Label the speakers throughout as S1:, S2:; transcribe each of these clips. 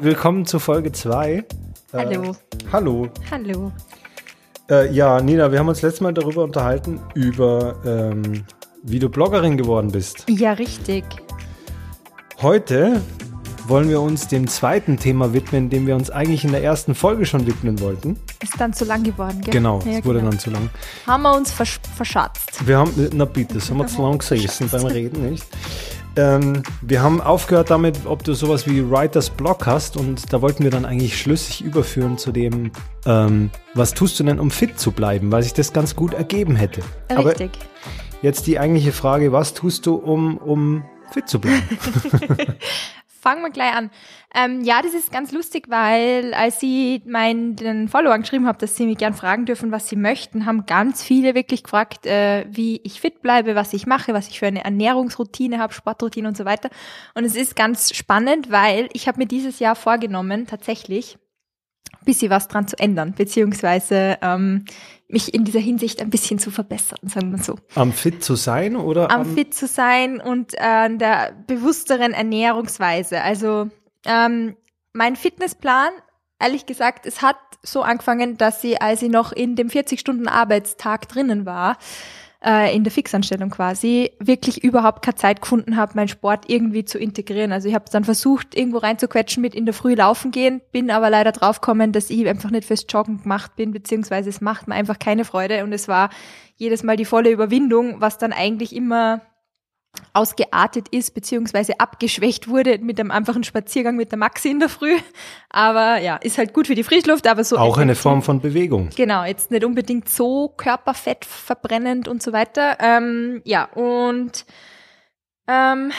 S1: Willkommen zu Folge 2.
S2: Hallo.
S1: Äh, hallo.
S2: Hallo.
S1: Äh, ja, Nina, wir haben uns letztes Mal darüber unterhalten, über ähm, wie du Bloggerin geworden bist.
S2: Ja, richtig.
S1: Heute wollen wir uns dem zweiten Thema widmen, dem wir uns eigentlich in der ersten Folge schon widmen wollten.
S2: Ist dann zu lang geworden, gell?
S1: Genau,
S2: ja,
S1: es wurde
S2: genau.
S1: dann zu lang.
S2: Haben wir uns versch verschatzt.
S1: Wir haben, na bitte, das haben wir zu lang gesessen beim Reden, nicht? Ähm, wir haben aufgehört damit, ob du sowas wie Writers Block hast und da wollten wir dann eigentlich schlüssig überführen zu dem, ähm, was tust du denn, um fit zu bleiben, weil sich das ganz gut ergeben hätte. Aber
S2: Richtig.
S1: jetzt die eigentliche Frage, was tust du, um, um fit zu bleiben?
S2: Fangen wir gleich an. Ähm, ja, das ist ganz lustig, weil als ich meinen Followern geschrieben habe, dass sie mich gern fragen dürfen, was sie möchten, haben ganz viele wirklich gefragt, äh, wie ich fit bleibe, was ich mache, was ich für eine Ernährungsroutine habe, Sportroutine und so weiter. Und es ist ganz spannend, weil ich habe mir dieses Jahr vorgenommen, tatsächlich bisschen was dran zu ändern, beziehungsweise ähm, mich in dieser Hinsicht ein bisschen zu verbessern, sagen wir so.
S1: Am fit zu sein oder
S2: am fit zu sein und äh, an der bewussteren Ernährungsweise. Also ähm, mein Fitnessplan, ehrlich gesagt, es hat so angefangen, dass ich, als ich noch in dem 40-Stunden-Arbeitstag drinnen war, äh, in der Fixanstellung quasi, wirklich überhaupt keine Zeit gefunden habe, meinen Sport irgendwie zu integrieren. Also ich habe dann versucht, irgendwo reinzuquetschen mit in der Früh laufen gehen, bin aber leider draufgekommen, dass ich einfach nicht fürs Joggen gemacht bin, beziehungsweise es macht mir einfach keine Freude und es war jedes Mal die volle Überwindung, was dann eigentlich immer ausgeartet ist, beziehungsweise abgeschwächt wurde mit einem einfachen Spaziergang mit der Maxi in der Früh. Aber ja, ist halt gut für die Frischluft, aber so.
S1: auch eine Form von Bewegung?
S2: Genau, jetzt nicht unbedingt so Körperfett verbrennend und so weiter. Ähm, ja, und ähm,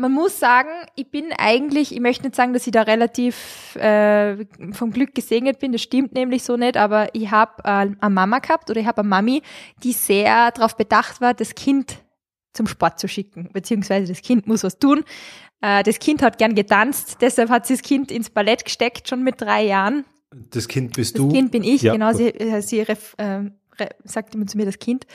S2: man muss sagen, ich bin eigentlich, ich möchte nicht sagen, dass ich da relativ äh, vom Glück gesegnet bin, das stimmt nämlich so nicht, aber ich habe äh, eine Mama gehabt oder ich habe eine Mami, die sehr darauf bedacht war, das Kind zum Sport zu schicken, beziehungsweise das Kind muss was tun. Äh, das Kind hat gern getanzt, deshalb hat sie das Kind ins Ballett gesteckt, schon mit drei Jahren.
S1: Das Kind bist
S2: Das
S1: du?
S2: Kind bin ich,
S1: Ja,
S2: genau,
S1: gut.
S2: sie, äh, sie ref, äh, sagt immer zu mir das Kind.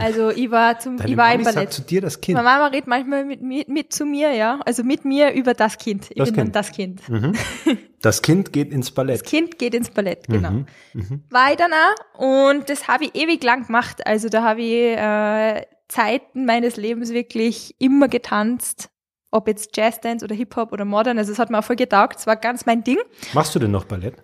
S2: Also ich war zum,
S1: Deine
S2: ich war
S1: Mami
S2: im
S1: sagt
S2: Ballett.
S1: zu dir das Kind.
S2: Meine Mama redet manchmal mit, mit, mit zu mir, ja, also mit mir über das Kind. Ich
S1: Das
S2: bin dann
S1: Kind.
S2: das Kind.
S1: Mhm. Das Kind geht ins Ballett.
S2: Das Kind geht ins Ballett, genau.
S1: Mhm. Mhm.
S2: Dann auch und das habe ich ewig lang gemacht. Also da habe ich äh, Zeiten meines Lebens wirklich immer getanzt, ob jetzt Jazzdance oder Hip-Hop oder Modern. Also es hat mir auch voll getaugt, es war ganz mein Ding.
S1: Machst du denn noch Ballett?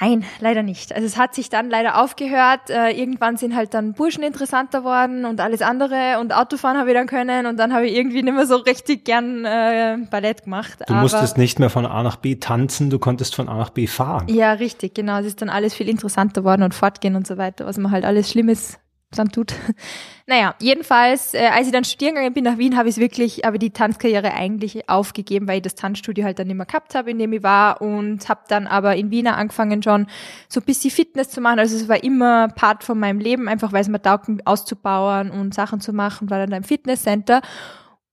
S2: Nein, leider nicht. Also es hat sich dann leider aufgehört. Äh, irgendwann sind halt dann Burschen interessanter worden und alles andere und Autofahren habe ich dann können und dann habe ich irgendwie nicht mehr so richtig gern äh, Ballett gemacht.
S1: Du
S2: Aber-
S1: musstest nicht mehr von A nach B tanzen, du konntest von A nach B fahren.
S2: Ja, richtig, genau. Es ist dann alles viel interessanter worden und fortgehen und so weiter, was man halt alles Schlimmes dann tut. Naja, jedenfalls, äh, als ich dann studieren gegangen bin nach Wien, habe ich wirklich, aber die Tanzkarriere eigentlich aufgegeben, weil ich das Tanzstudio halt dann mehr gehabt habe, in dem ich war und habe dann aber in Wien angefangen schon so ein bisschen Fitness zu machen. Also es war immer Part von meinem Leben, einfach weil es mir taugt, auszubauen und Sachen zu machen, war dann da im Fitnesscenter.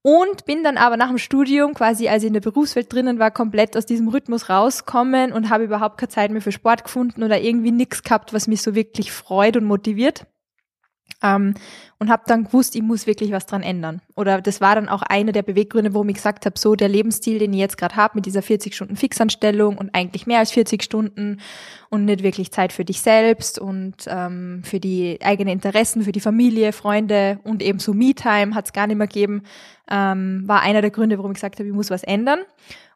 S2: Und bin dann aber nach dem Studium, quasi als ich in der Berufswelt drinnen war, komplett aus diesem Rhythmus rauskommen und habe überhaupt keine Zeit mehr für Sport gefunden oder irgendwie nichts gehabt, was mich so wirklich freut und motiviert. Ähm, und habe dann gewusst, ich muss wirklich was dran ändern. Oder das war dann auch einer der Beweggründe, warum ich gesagt habe, so der Lebensstil, den ich jetzt gerade habe, mit dieser 40 Stunden Fixanstellung und eigentlich mehr als 40 Stunden und nicht wirklich Zeit für dich selbst und ähm, für die eigenen Interessen, für die Familie, Freunde und eben so Me-Time hat es gar nicht mehr gegeben, ähm, war einer der Gründe, warum ich gesagt habe, ich muss was ändern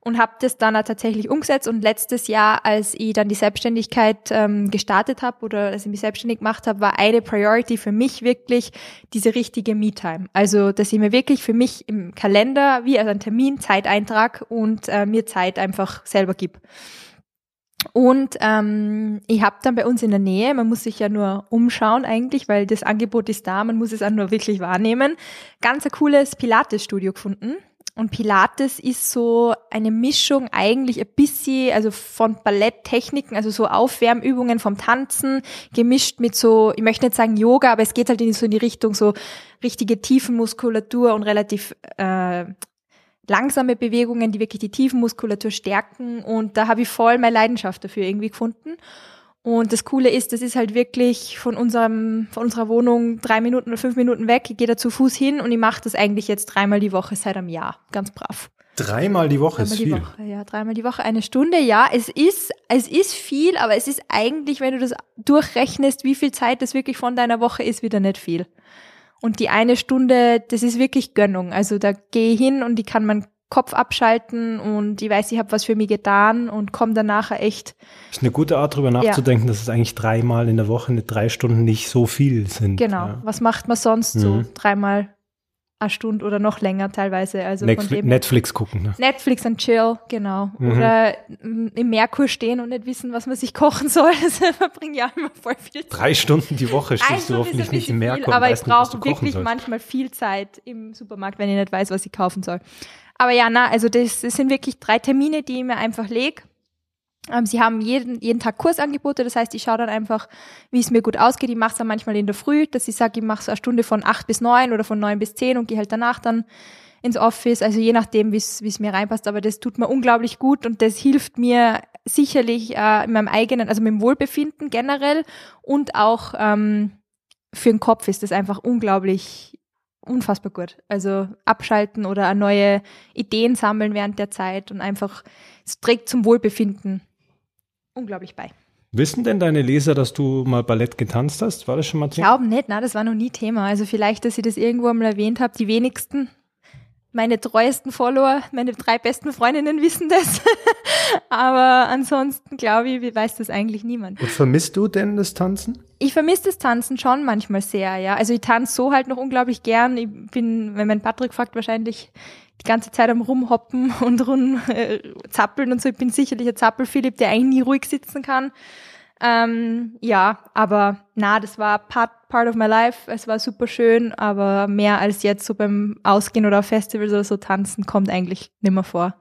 S2: und habe das dann auch tatsächlich umgesetzt und letztes Jahr, als ich dann die Selbstständigkeit ähm, gestartet habe oder als ich mich selbstständig gemacht habe, war eine Priority für mich wirklich diese richtige Me-Time. Also, dass ich mir wirklich für mich im Kalender wie als ein Termin Zeit eintrag und äh, mir Zeit einfach selber gib. Und ähm, ich habe dann bei uns in der Nähe, man muss sich ja nur umschauen eigentlich, weil das Angebot ist da, man muss es auch nur wirklich wahrnehmen, ganz ein cooles Pilates-Studio gefunden. Und Pilates ist so eine Mischung eigentlich ein bisschen, also von Balletttechniken, also so Aufwärmübungen vom Tanzen, gemischt mit so, ich möchte nicht sagen Yoga, aber es geht halt in so in die Richtung so richtige Tiefenmuskulatur und relativ äh, langsame Bewegungen, die wirklich die Tiefenmuskulatur stärken. Und da habe ich voll meine Leidenschaft dafür irgendwie gefunden. Und das Coole ist, das ist halt wirklich von unserem, von unserer Wohnung drei Minuten oder fünf Minuten weg. Ich gehe da zu Fuß hin und ich mache das eigentlich jetzt dreimal die Woche seit einem Jahr. Ganz brav.
S1: Dreimal die Woche
S2: Dreimal
S1: ist
S2: die
S1: viel.
S2: Woche, ja, dreimal die Woche eine Stunde. Ja, es ist, es ist viel, aber es ist eigentlich, wenn du das durchrechnest, wie viel Zeit das wirklich von deiner Woche ist, wieder nicht viel. Und die eine Stunde, das ist wirklich Gönnung. Also da gehe ich hin und die kann man Kopf abschalten und ich weiß, ich habe was für mich getan und komme danach echt.
S1: Das ist eine gute Art, darüber nachzudenken, dass es eigentlich dreimal in der Woche, nicht drei Stunden nicht so viel sind.
S2: Genau.
S1: Ja.
S2: Was macht man sonst so?
S1: Mhm.
S2: Dreimal eine Stunde oder noch länger teilweise. Also
S1: Netflix, Netflix gucken. Ne?
S2: Netflix und Chill, genau.
S1: Mhm.
S2: Oder mm, im Merkur stehen und nicht wissen, was man sich kochen soll. Das verbringe ich auch immer voll viel Zeit.
S1: Drei Stunden die Woche stehst
S2: Also
S1: du hoffentlich nicht im Merkur
S2: viel, aber ich brauche wirklich
S1: sollst.
S2: manchmal viel Zeit im Supermarkt, wenn ich nicht weiß, was ich kaufen soll. Aber ja, na, also das, das sind wirklich drei Termine, die ich mir einfach lege. Ähm, sie haben jeden, jeden Tag Kursangebote, das heißt, ich schaue dann einfach, wie es mir gut ausgeht. Ich mache es dann manchmal in der Früh, dass ich sage, ich mache so eine Stunde von acht bis neun oder von neun bis zehn und gehe halt danach dann ins Office, also je nachdem, wie es mir reinpasst, aber das tut mir unglaublich gut und das hilft mir sicherlich äh, in meinem eigenen, also mit dem Wohlbefinden generell und auch ähm, für den Kopf ist das einfach unglaublich, unfassbar gut. Also abschalten oder neue Ideen sammeln während der Zeit und einfach, es trägt zum Wohlbefinden unglaublich bei.
S1: Wissen denn deine Leser, dass du mal Ballett getanzt hast? War das schon mal Thema?
S2: Glauben nicht, na, das war noch nie Thema. Also vielleicht, dass ich das irgendwo einmal erwähnt habe, die wenigsten, meine treuesten Follower, meine drei besten Freundinnen wissen das. Aber ansonsten glaube ich, weiß das eigentlich niemand.
S1: Und vermisst du denn das Tanzen?
S2: Ich vermisse das Tanzen schon manchmal sehr, ja. Also ich tanze so halt noch unglaublich gern. Ich bin, wenn mein Patrick fragt, wahrscheinlich die ganze Zeit am Rumhoppen und rum äh, zappeln und so. Ich bin sicherlich ein Zappel-Philipp, der eigentlich nie ruhig sitzen kann. Ähm, ja, aber na, das war part, part of my life. Es war super schön, aber mehr als jetzt so beim Ausgehen oder auf Festivals oder so tanzen kommt eigentlich nimmer vor.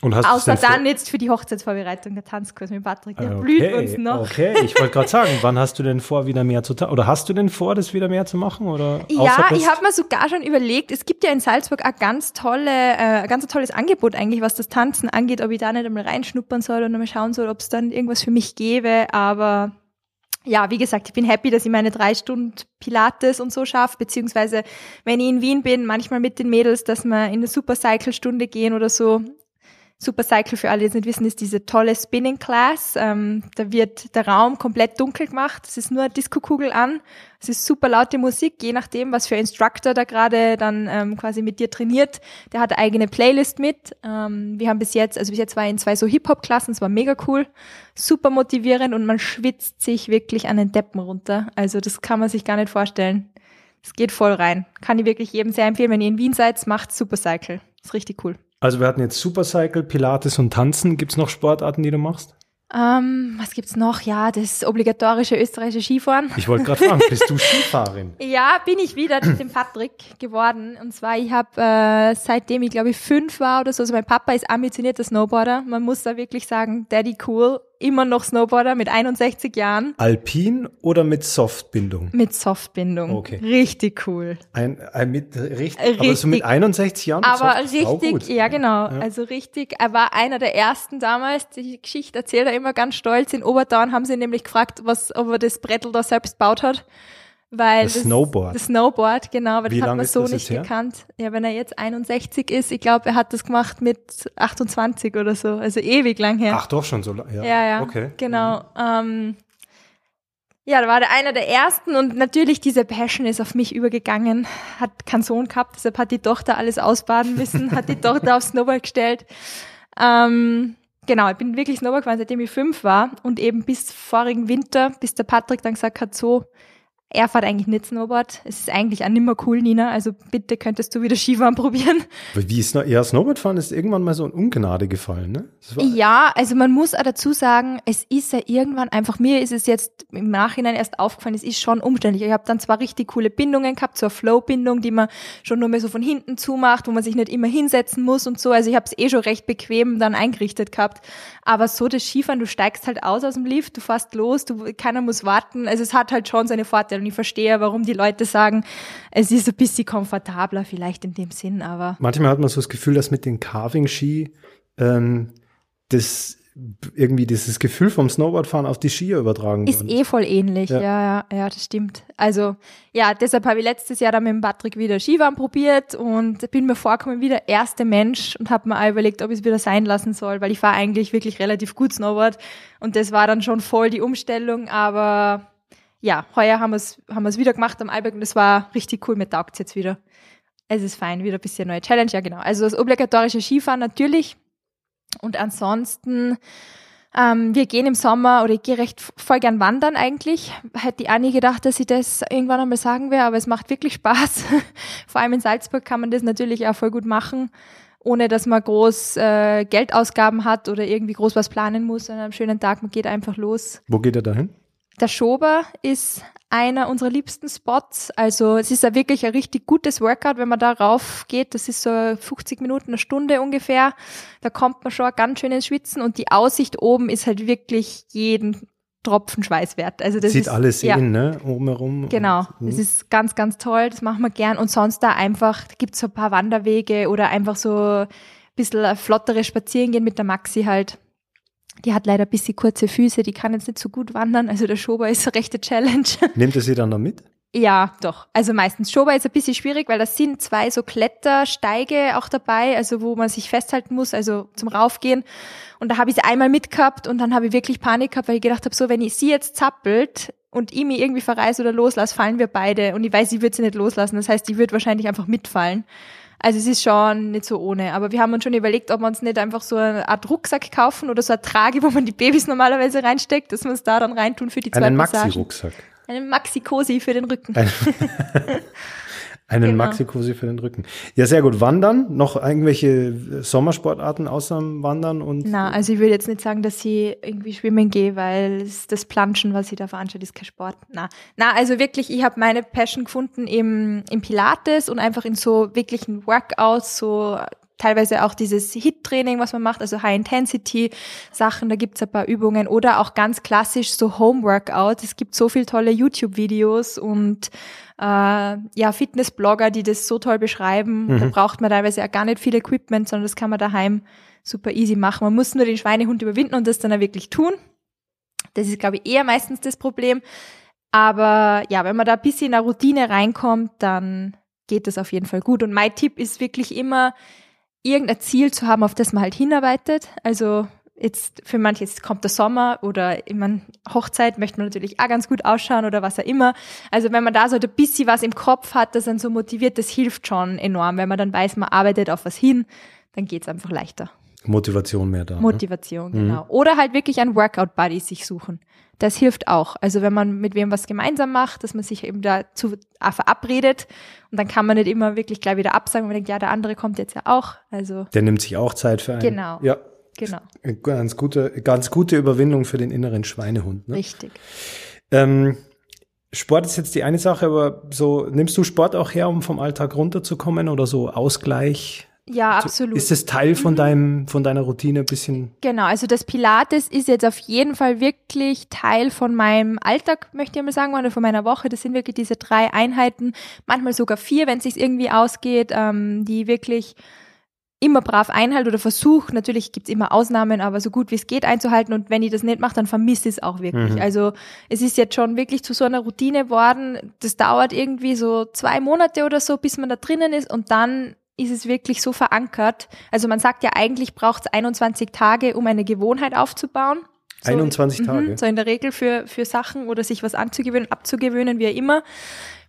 S1: Und hast
S2: Außer dann jetzt für die Hochzeitsvorbereitung, der Tanzkurs mit Patrick, der
S1: Ah,
S2: blüht uns noch.
S1: Okay, ich wollte gerade sagen, wann hast du denn vor, wieder mehr zu tanzen? Oder hast du denn vor, das wieder mehr zu machen? Oder
S2: Ja, ich habe mir sogar schon überlegt, es gibt ja in Salzburg ein ganz tolle, äh, ganz tolles Angebot eigentlich, was das Tanzen angeht, ob ich da nicht einmal reinschnuppern soll und mal schauen soll, ob es dann irgendwas für mich gäbe. Aber ja, wie gesagt, ich bin happy, dass ich meine drei Stunden Pilates und so schaffe, beziehungsweise wenn ich in Wien bin, manchmal mit den Mädels, dass wir in eine Supercycle-Stunde gehen oder so. Supercycle, für alle, die es nicht wissen, ist diese tolle Spinning Class. Ähm, da wird der Raum komplett dunkel gemacht. Es ist nur eine Disco-Kugel an. Es ist super laute Musik, je nachdem, was für Instructor da gerade dann ähm, quasi mit dir trainiert. Der hat eine eigene Playlist mit. Ähm, wir haben bis jetzt, also bis jetzt war ich in zwei so Hip-Hop-Klassen, es war mega cool, super motivierend und man schwitzt sich wirklich an den Deppen runter. Also das kann man sich gar nicht vorstellen. Es geht voll rein. Kann ich wirklich jedem sehr empfehlen, wenn ihr in Wien seid, macht Supercycle. Ist richtig cool.
S1: Also wir hatten jetzt Supercycle, Pilates und Tanzen. Gibt es noch Sportarten, die du machst?
S2: Ähm, was gibt's noch? Ja, das obligatorische österreichische Skifahren.
S1: Ich wollte gerade fragen, bist du Skifahrerin?
S2: Ja, bin ich wieder mit dem Patrick geworden. Und zwar, ich habe äh, seitdem ich glaube ich fünf war oder so, also mein Papa ist ambitionierter Snowboarder. Man muss da wirklich sagen, Daddy cool, immer noch Snowboarder mit 61 Jahren
S1: Alpin oder mit Softbindung?
S2: mit Softbindung.
S1: Okay.
S2: Richtig cool.
S1: Ein, ein mit, richtig,
S2: Richtig.
S1: aber so mit 61 Jahren?
S2: Aber
S1: Soft
S2: richtig, ja genau, also richtig, er war einer der ersten damals, die Geschichte erzählt er immer ganz stolz, in Oberdown haben sie nämlich gefragt, was, ob er das Brettel da selbst gebaut hat. Weil
S1: Das Snowboard.
S2: Das Snowboard, genau, weil
S1: Wie
S2: das hat man so
S1: das
S2: nicht gekannt. Ja, wenn er jetzt 61 ist, ich glaube, er hat das gemacht mit 28 oder so, also ewig lang her.
S1: Ach doch, schon so lange. Ja,
S2: Ja, ja,
S1: Okay.
S2: genau. Ähm, ja, da war der einer der ersten und natürlich diese Passion ist auf mich übergegangen. Hat keinen Sohn gehabt, deshalb hat die Tochter alles ausbaden müssen, hat die Tochter aufs Snowboard gestellt. Ähm, genau, ich bin wirklich Snowboard gefahren, seitdem ich fünf war und eben bis vorigen Winter, bis der Patrick dann gesagt hat, so, er fährt eigentlich nicht Snowboard. Es ist eigentlich auch nimmer cool, Nina. Also bitte könntest du wieder Skifahren probieren.
S1: Wie ist noch, ja, Snowboardfahren ist irgendwann mal so in Ungnade gefallen, ne?
S2: Ja, also man muss auch dazu sagen, es ist ja irgendwann einfach, mir ist es jetzt im Nachhinein erst aufgefallen, es ist schon umständlich. Ich habe dann zwar richtig coole Bindungen gehabt, so eine Flow-Bindung, die man schon nur mehr so von hinten zumacht, wo man sich nicht immer hinsetzen muss und so. Also ich habe es eh schon recht bequem dann eingerichtet gehabt. Aber so das Skifahren, du steigst halt aus aus dem Lift, du fährst los, du, keiner muss warten. Also es hat halt schon seine Vorteile und ich verstehe, warum die Leute sagen, es ist ein bisschen komfortabler vielleicht in dem Sinn, aber
S1: Manchmal hat man so das Gefühl, dass mit den Carving-Ski ähm, das irgendwie dieses Gefühl vom Snowboardfahren auf die Skier übertragen
S2: Ist
S1: worden.
S2: eh voll ähnlich,
S1: Ja.
S2: ja. ja, ja, das stimmt. Also, ja, deshalb habe ich letztes Jahr dann mit dem Patrick wieder Skifahren probiert und bin mir vorgekommen wie der erste Mensch und habe mir auch überlegt, ob ich es wieder sein lassen soll, weil ich fahre eigentlich wirklich relativ gut Snowboard und das war dann schon voll die Umstellung, aber ja, heuer haben wir es haben wieder gemacht am Alberg und das war richtig cool, mir taugt jetzt wieder. Es ist fein, wieder ein bisschen neue Challenge, ja genau. Also das obligatorische Skifahren natürlich und ansonsten ähm, wir gehen im Sommer oder ich gehe recht voll gern wandern eigentlich. Hätte ich auch nie gedacht, dass ich das irgendwann einmal sagen werde, aber es macht wirklich Spaß. Vor allem in Salzburg kann man das natürlich auch voll gut machen, ohne dass man groß äh, Geldausgaben hat oder irgendwie groß was planen muss an einem schönen Tag. Man geht einfach los.
S1: Wo geht er dahin?
S2: Der Schober ist einer unserer liebsten Spots. Also es ist ja wirklich ein richtig gutes Workout, wenn man da rauf geht. Das ist so 50 Minuten, eine Stunde ungefähr. Da kommt man schon ganz schön ins Schwitzen und die Aussicht oben ist halt wirklich jeden Tropfen Schweiß wert. Also das
S1: Sieht
S2: ist,
S1: alles
S2: ja,
S1: sehen, ne? Oben herum.
S2: Genau,
S1: Und,
S2: das
S1: hm.
S2: ist ganz, ganz toll. Das machen wir gern. Und sonst da einfach, da gibt's so ein paar Wanderwege oder einfach so ein bisschen flottere Spazierengehen mit der Maxi halt. Die hat leider ein bisschen kurze Füße, die kann jetzt nicht so gut wandern. Also der Schober ist eine rechte Challenge.
S1: Nimmt er sie dann da mit?
S2: Ja, doch. Also meistens. Schober ist ein bisschen schwierig, weil das sind zwei so Klettersteige auch dabei, also wo man sich festhalten muss, also zum Raufgehen. Und da habe ich sie einmal mitgehabt und dann habe ich wirklich Panik gehabt, weil ich gedacht habe, so, wenn ich sie jetzt zappelt und ich mich irgendwie verreiß oder loslasse, fallen wir beide. Und ich weiß, sie wird sie nicht loslassen. Das heißt, die wird wahrscheinlich einfach mitfallen. Also es ist schon nicht so ohne. Aber wir haben uns schon überlegt, ob wir uns nicht einfach so eine Art Rucksack kaufen oder so eine Trage, wo man die Babys normalerweise reinsteckt, dass wir es da dann reintun für die zwei
S1: Einen. Maxi-Rucksack.
S2: Einen Maxi-Cosi für den Rücken.
S1: Ein- Einen
S2: Genau.
S1: Maxi-Cosi für den Rücken. Ja, sehr gut. Wandern? Noch irgendwelche Sommersportarten außer Wandern und
S2: Na, also ich würde jetzt nicht sagen, dass ich irgendwie schwimmen gehe, weil das Planschen, was ich da veranstalte, ist kein Sport. Na, na also wirklich, ich habe meine Passion gefunden im, im Pilates und einfach in so wirklichen Workouts, so teilweise auch dieses HIT-Training, was man macht, also High-Intensity-Sachen, da gibt's ein paar Übungen oder auch ganz klassisch so Home-Workout. Es gibt so viel tolle YouTube-Videos und äh, ja, Fitness-Blogger, die das so toll beschreiben. Da braucht man teilweise auch gar nicht viel Equipment, sondern das kann man daheim super easy machen. Man muss nur den Schweinehund überwinden und das dann auch wirklich tun. Das ist, glaube ich, eher meistens das Problem. Aber ja, wenn man da ein bisschen in eine Routine reinkommt, dann geht das auf jeden Fall gut. Und mein Tipp ist wirklich immer, irgendein Ziel zu haben, auf das man halt hinarbeitet. Also jetzt für manche jetzt kommt der Sommer oder ich Hochzeit möchte man natürlich auch ganz gut ausschauen oder was auch immer. Also wenn man da so ein bisschen was im Kopf hat, das dann so motiviert, das hilft schon enorm. Wenn man dann weiß, man arbeitet auf was hin, dann geht's einfach leichter.
S1: Motivation mehr da. ne?
S2: Motivation, genau. Oder halt wirklich ein Workout-Buddy sich suchen. Das hilft auch. Also wenn man mit wem was gemeinsam macht, dass man sich eben dazu auch verabredet und dann kann man nicht immer wirklich gleich wieder absagen, wenn man denkt, ja, der andere kommt jetzt ja auch. Also
S1: Der nimmt sich auch Zeit für einen.
S2: Genau.
S1: Ja.
S2: genau,
S1: Ganz gute, ganz gute Überwindung für den inneren Schweinehund. Ne?
S2: richtig.
S1: Ähm, Sport ist jetzt die eine Sache, aber so nimmst du Sport auch her, um vom Alltag runterzukommen oder so Ausgleich?
S2: Ja, absolut.
S1: Ist es Teil von deinem, von deiner Routine ein bisschen?
S2: Genau, also das Pilates ist jetzt auf jeden Fall wirklich Teil von meinem Alltag, möchte ich mal sagen, oder von meiner Woche. Das sind wirklich diese drei Einheiten, manchmal sogar vier, wenn es sich irgendwie ausgeht, ähm, die wirklich immer brav einhalte oder versuche, natürlich gibt's immer Ausnahmen, aber so gut wie es geht einzuhalten und wenn ich das nicht mache, dann vermisse ich es auch wirklich.
S1: Mhm.
S2: Also es ist jetzt schon wirklich zu so einer Routine worden, das dauert irgendwie so zwei Monate oder so, bis man da drinnen ist und dann ist es wirklich so verankert. Also man sagt ja eigentlich braucht es 21 Tage, um eine Gewohnheit aufzubauen. So,
S1: 21
S2: mhm,
S1: Tage?
S2: So in der Regel für, für Sachen oder sich was anzugewöhnen, abzugewöhnen, wie immer.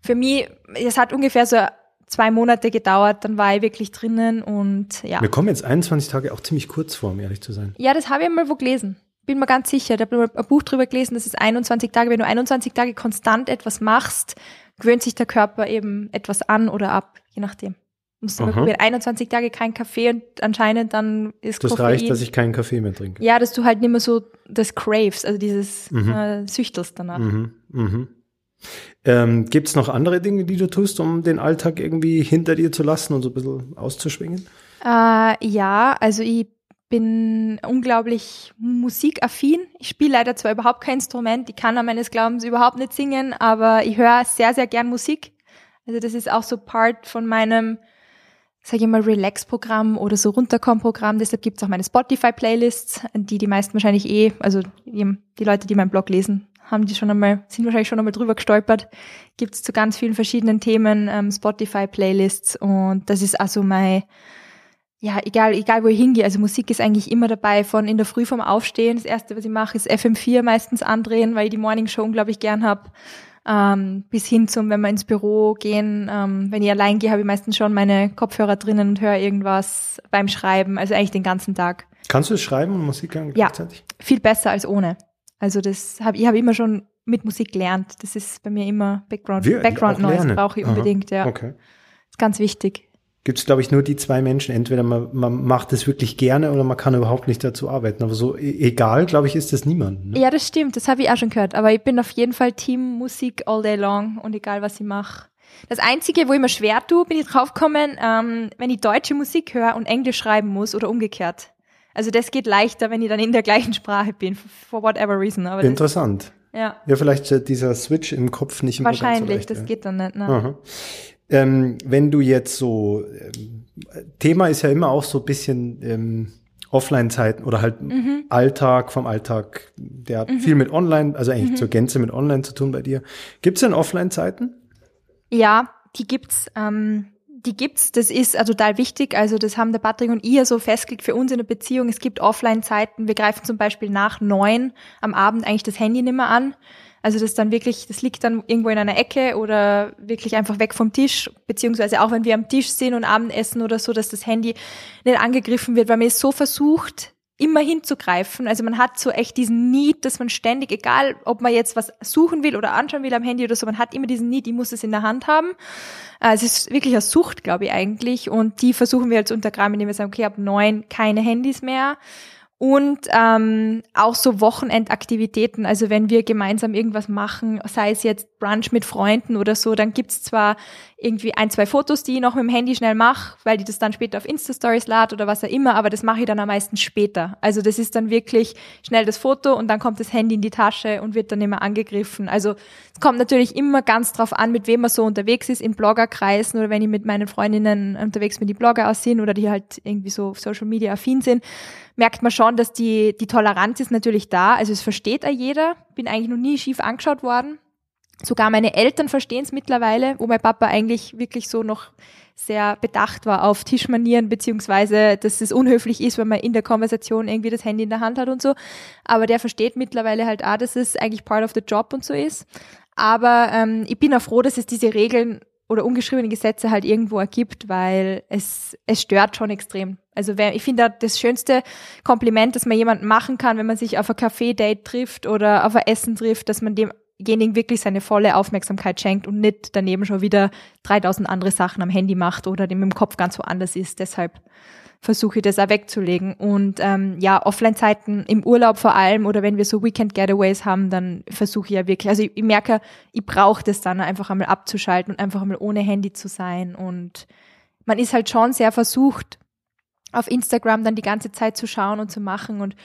S2: Für mich, es hat ungefähr so zwei Monate gedauert, dann war ich wirklich drinnen und ja.
S1: Mir kommen jetzt 21 Tage auch ziemlich kurz vor, um ehrlich zu sein.
S2: Ja, das habe ich mal wo gelesen. Bin mir ganz sicher. Da habe ich mal ein Buch drüber gelesen, das ist 21 Tage. Wenn du 21 Tage konstant etwas machst, gewöhnt sich der Körper eben etwas an oder ab, je nachdem. Musst du mal probieren. 21 Tage kein Kaffee und anscheinend dann ist
S1: Das
S2: Koffein.
S1: reicht, dass ich keinen Kaffee mehr trinke.
S2: ja, dass du halt nicht mehr so das craves, also dieses
S1: Mhm.
S2: äh, süchtelst danach.
S1: Mhm, mhm. Ähm, Gibt es noch andere Dinge, die du tust, um den Alltag irgendwie hinter dir zu lassen und so ein bisschen auszuschwingen?
S2: Äh, ja, also ich bin unglaublich musikaffin. Ich spiele leider zwar überhaupt kein Instrument, ich kann an meines Glaubens überhaupt nicht singen, aber ich höre sehr, sehr gern Musik. Also das ist auch so Part von meinem sage ich mal, Relax-Programm oder so Runterkommen-Programm. Deshalb gibt's auch meine Spotify-Playlists, die die meisten wahrscheinlich eh, also die, die Leute, die meinen Blog lesen, haben die schon einmal, sind wahrscheinlich schon einmal drüber gestolpert. Gibt's zu ganz vielen verschiedenen Themen ähm, Spotify-Playlists und das ist also mein, ja, egal, egal wo ich hingehe, also Musik ist eigentlich immer dabei, von in der Früh vom Aufstehen. Das erste, was ich mache, ist FM4 meistens andrehen, weil ich die Morning Show unglaublich gern hab ähm, bis hin zum, wenn wir ins Büro gehen. Ähm, wenn ich allein gehe, habe ich meistens schon meine Kopfhörer drinnen und höre irgendwas beim Schreiben, also eigentlich den ganzen Tag.
S1: Kannst du es schreiben und Musik hören
S2: ja, gleichzeitig? viel besser als ohne. Also das habe ich habe immer schon mit Musik gelernt. Das ist bei mir immer Background, Wir, Background Noise brauche ich unbedingt, Aha. ja. Okay. Ist ganz wichtig
S1: gibt es, glaube ich, nur die zwei Menschen. Entweder man, man macht es wirklich gerne oder man kann überhaupt nicht dazu arbeiten. Aber so e egal, glaube ich, ist das niemand.
S2: Ne? Ja, das stimmt. Das habe ich auch schon gehört. Aber ich bin auf jeden Fall Team Musik all day long und egal, was ich mache. Das Einzige, wo ich mir schwer tue, bin ich draufgekommen, ähm, wenn ich deutsche Musik höre und Englisch schreiben muss oder umgekehrt. Also das geht leichter, wenn ich dann in der gleichen Sprache bin, for whatever reason.
S1: Aber Interessant.
S2: Das, ja.
S1: Ja, vielleicht äh, dieser Switch im Kopf nicht
S2: immer Wahrscheinlich, so leicht, das ja. geht dann nicht. Ne?
S1: Ähm, wenn du jetzt so, ähm, Thema ist ja immer auch so ein bisschen ähm, Offline-Zeiten oder halt mhm. Alltag vom Alltag, der hat mhm. viel mit Online, also eigentlich mhm. zur Gänze mit Online zu tun bei dir. Gibt es denn Offline-Zeiten?
S2: Ja, die gibt's. Ähm, die gibt's. Das ist also total wichtig. Also das haben der Patrick und ihr so festgelegt für uns in der Beziehung. Es gibt Offline-Zeiten. Wir greifen zum Beispiel nach neun am Abend eigentlich das Handy nicht mehr an. Also das dann wirklich, das liegt dann irgendwo in einer Ecke oder wirklich einfach weg vom Tisch, beziehungsweise auch wenn wir am Tisch sind und Abendessen oder so, dass das Handy nicht angegriffen wird, weil man es so versucht, immer hinzugreifen. Also man hat so echt diesen Need, dass man ständig, egal ob man jetzt was suchen will oder anschauen will am Handy oder so, man hat immer diesen Need, ich muss es in der Hand haben. Äh, es ist wirklich eine Sucht, glaube ich, eigentlich. Und die versuchen wir jetzt untergraben, indem wir sagen, okay, ab neun keine Handys mehr und ähm, auch so Wochenendaktivitäten. Also wenn wir gemeinsam irgendwas machen, sei es jetzt Brunch mit Freunden oder so, dann gibt's zwar irgendwie ein, zwei Fotos, die ich noch mit dem Handy schnell mache, weil die das dann später auf Insta-Stories lad oder was auch immer, aber das mache ich dann am meisten später. Also das ist dann wirklich schnell das Foto und dann kommt das Handy in die Tasche und wird dann immer angegriffen. Also es kommt natürlich immer ganz drauf an, mit wem man so unterwegs ist, in Bloggerkreisen oder wenn ich mit meinen Freundinnen unterwegs bin, die Blogger aussehen oder die halt irgendwie so Social Media affin sind, merkt man schon, dass die, die Toleranz ist natürlich da. Also es versteht auch jeder. Bin eigentlich noch nie schief angeschaut worden. Sogar meine Eltern verstehen es mittlerweile, wo mein Papa eigentlich wirklich so noch sehr bedacht war auf Tischmanieren, beziehungsweise, dass es unhöflich ist, wenn man in der Konversation irgendwie das Handy in der Hand hat und so. Aber der versteht mittlerweile halt auch, dass es eigentlich part of the job und so ist. Aber ähm, ich bin auch froh, dass es diese Regeln oder ungeschriebene Gesetze halt irgendwo ergibt, weil es, es stört schon extrem. Also wer, ich finde das schönste Kompliment, das man jemandem machen kann, wenn man sich auf ein Café-Date trifft oder auf ein Essen trifft, dass man dem demjenigen wirklich seine volle Aufmerksamkeit schenkt und nicht daneben schon wieder 3000 andere Sachen am Handy macht oder dem im Kopf ganz woanders ist. Deshalb versuche ich das auch wegzulegen. Und ähm, ja, Offline-Zeiten im Urlaub vor allem oder wenn wir so Weekend-Getaways haben, dann versuche ich ja wirklich, also ich, ich merke, ich brauche das dann einfach einmal abzuschalten und einfach einmal ohne Handy zu sein. Und man ist halt schon sehr versucht, auf Instagram dann die ganze Zeit zu schauen und zu machen. Und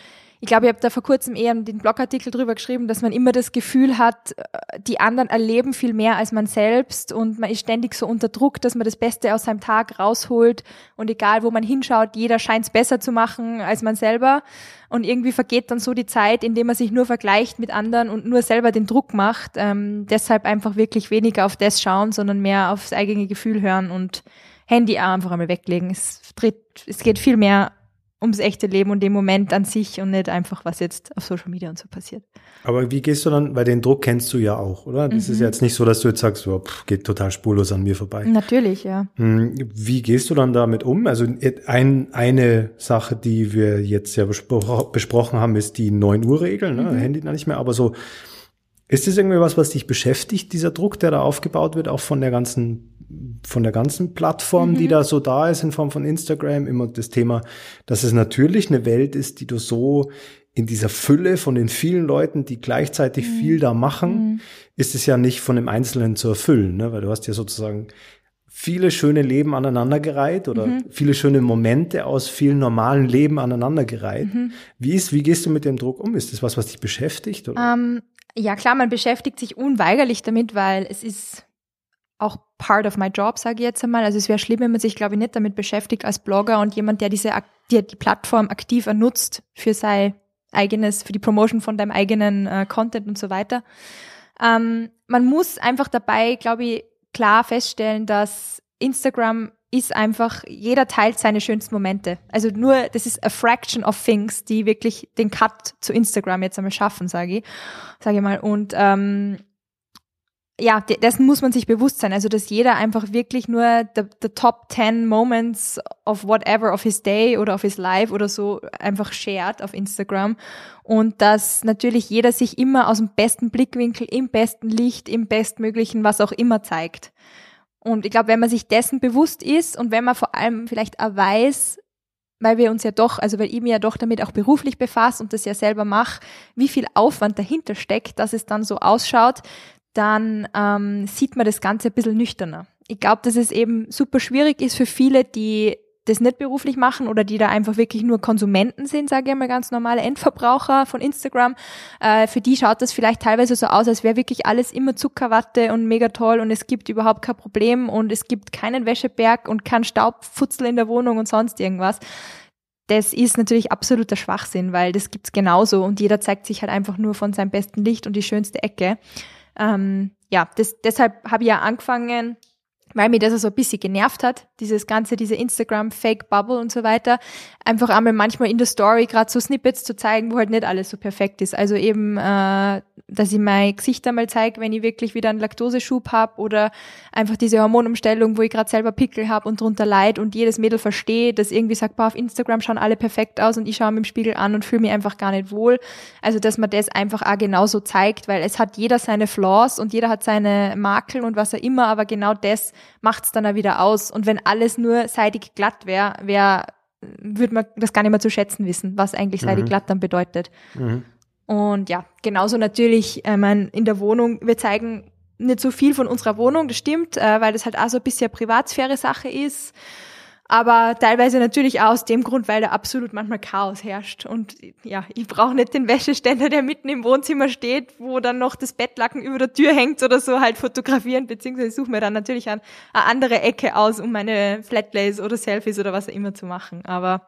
S2: ich glaube, ich habe da vor kurzem eher den Blogartikel drüber geschrieben, dass man immer das Gefühl hat, äh, die anderen erleben viel mehr als man selbst und man ist ständig so unter Druck, dass man das Beste aus seinem Tag rausholt und egal, wo man hinschaut, jeder scheint es besser zu machen als man selber und irgendwie vergeht dann so die Zeit, indem man sich nur vergleicht mit anderen und nur selber den Druck macht. Ähm, deshalb einfach wirklich weniger auf das schauen, sondern mehr aufs eigene Gefühl hören und Handy einfach einmal weglegen. Es, tritt, es geht viel mehr ums echte Leben und den Moment an sich und nicht einfach, was jetzt auf Social Media und so passiert.
S1: Aber wie gehst du dann, weil den Druck kennst du ja auch, oder? Das mhm. ist jetzt nicht so, dass du jetzt sagst, oh, pff, geht total spurlos an mir vorbei.
S2: Natürlich, ja.
S1: Hm, wie gehst du dann damit um? Also ein, eine Sache, die wir jetzt ja bespro besprochen haben, ist die 9 Uhr Regel, ne? Mhm. Handy noch nicht mehr, aber so, ist das irgendwie was, was dich beschäftigt, dieser Druck, der da aufgebaut wird, auch von der ganzen von der ganzen Plattform, mhm. die da so da ist in Form von Instagram, immer das Thema, dass es natürlich eine Welt ist, die du so in dieser Fülle von den vielen Leuten, die gleichzeitig mhm. viel da machen, mhm. ist es ja nicht von dem Einzelnen zu erfüllen, ne? weil du hast ja sozusagen viele schöne Leben aneinandergereiht oder mhm. viele schöne Momente aus vielen normalen Leben aneinandergereiht. Mhm. Wie ist, wie gehst du mit dem Druck um? Ist das was, was dich beschäftigt?
S2: Oder? Um, ähm, ja, klar, man beschäftigt sich unweigerlich damit, weil es ist auch part of my job, sage ich jetzt einmal. Also es wäre schlimm, wenn man sich, glaube ich, nicht damit beschäftigt als Blogger und jemand, der diese der die Plattform aktiv nutzt für sein eigenes, für die Promotion von deinem eigenen äh, Content und so weiter. Ähm, man muss einfach dabei, glaube ich, klar feststellen, dass Instagram ist einfach, jeder teilt seine schönsten Momente. Also nur, das ist a fraction of things, die wirklich den Cut zu Instagram jetzt einmal schaffen, sage ich, sage ich mal. Und ähm, ja, dessen muss man sich bewusst sein. Also, dass jeder einfach wirklich nur the, the top 10 moments of whatever of his day oder of his life oder so einfach shared auf Instagram. Und dass natürlich jeder sich immer aus dem besten Blickwinkel, im besten Licht, im bestmöglichen, was auch immer zeigt. Und ich glaube, wenn man sich dessen bewusst ist und wenn man vor allem vielleicht auch weiß, weil wir uns ja doch, also weil ich mir ja doch damit auch beruflich befasst und das ja selber mache, wie viel Aufwand dahinter steckt, dass es dann so ausschaut, dann ähm, sieht man das Ganze ein bisschen nüchterner. Ich glaube, dass es eben super schwierig ist für viele, die das nicht beruflich machen oder die da einfach wirklich nur Konsumenten sind, sage ich mal, ganz normale Endverbraucher von Instagram, äh, für die schaut das vielleicht teilweise so aus, als wäre wirklich alles immer Zuckerwatte und mega toll und es gibt überhaupt kein Problem und es gibt keinen Wäscheberg und kein Staubfutzel in der Wohnung und sonst irgendwas. Das ist natürlich absoluter Schwachsinn, weil das gibt's genauso und jeder zeigt sich halt einfach nur von seinem besten Licht und die schönste Ecke. Ähm, ja, das, deshalb habe ich ja angefangen, weil mir das so ein bisschen genervt hat, dieses ganze, diese Instagram-Fake-Bubble und so weiter, einfach einmal manchmal in der Story gerade so Snippets zu zeigen, wo halt nicht alles so perfekt ist. Also eben, äh, dass ich mein Gesicht einmal zeige, wenn ich wirklich wieder einen Laktoseschub habe oder einfach diese Hormonumstellung, wo ich gerade selber Pickel habe und drunter leid und jedes Mädel versteht, das irgendwie sagt, boah, auf Instagram schauen alle perfekt aus und ich schaue mir im Spiegel an und fühle mich einfach gar nicht wohl. Also, dass man das einfach auch genauso zeigt, weil es hat jeder seine Flaws und jeder hat seine Makel und was auch immer, aber genau das macht's dann auch wieder aus. Und wenn alles nur seidig glatt wäre, wäre würde man das gar nicht mehr zu schätzen wissen, was eigentlich seidig mhm. glatt dann bedeutet. Mhm. Und ja, genauso natürlich, äh, mein, in der Wohnung, wir zeigen nicht so viel von unserer Wohnung, das stimmt, äh, weil das halt auch so ein bisschen Privatsphäre-Sache ist aber teilweise natürlich auch aus dem Grund, weil da absolut manchmal Chaos herrscht. Und ja, ich brauche nicht den Wäscheständer, der mitten im Wohnzimmer steht, wo dann noch das Bettlaken über der Tür hängt oder so, halt fotografieren, beziehungsweise suche mir dann natürlich an eine andere Ecke aus, um meine Flatlays oder Selfies oder was auch immer zu machen. Aber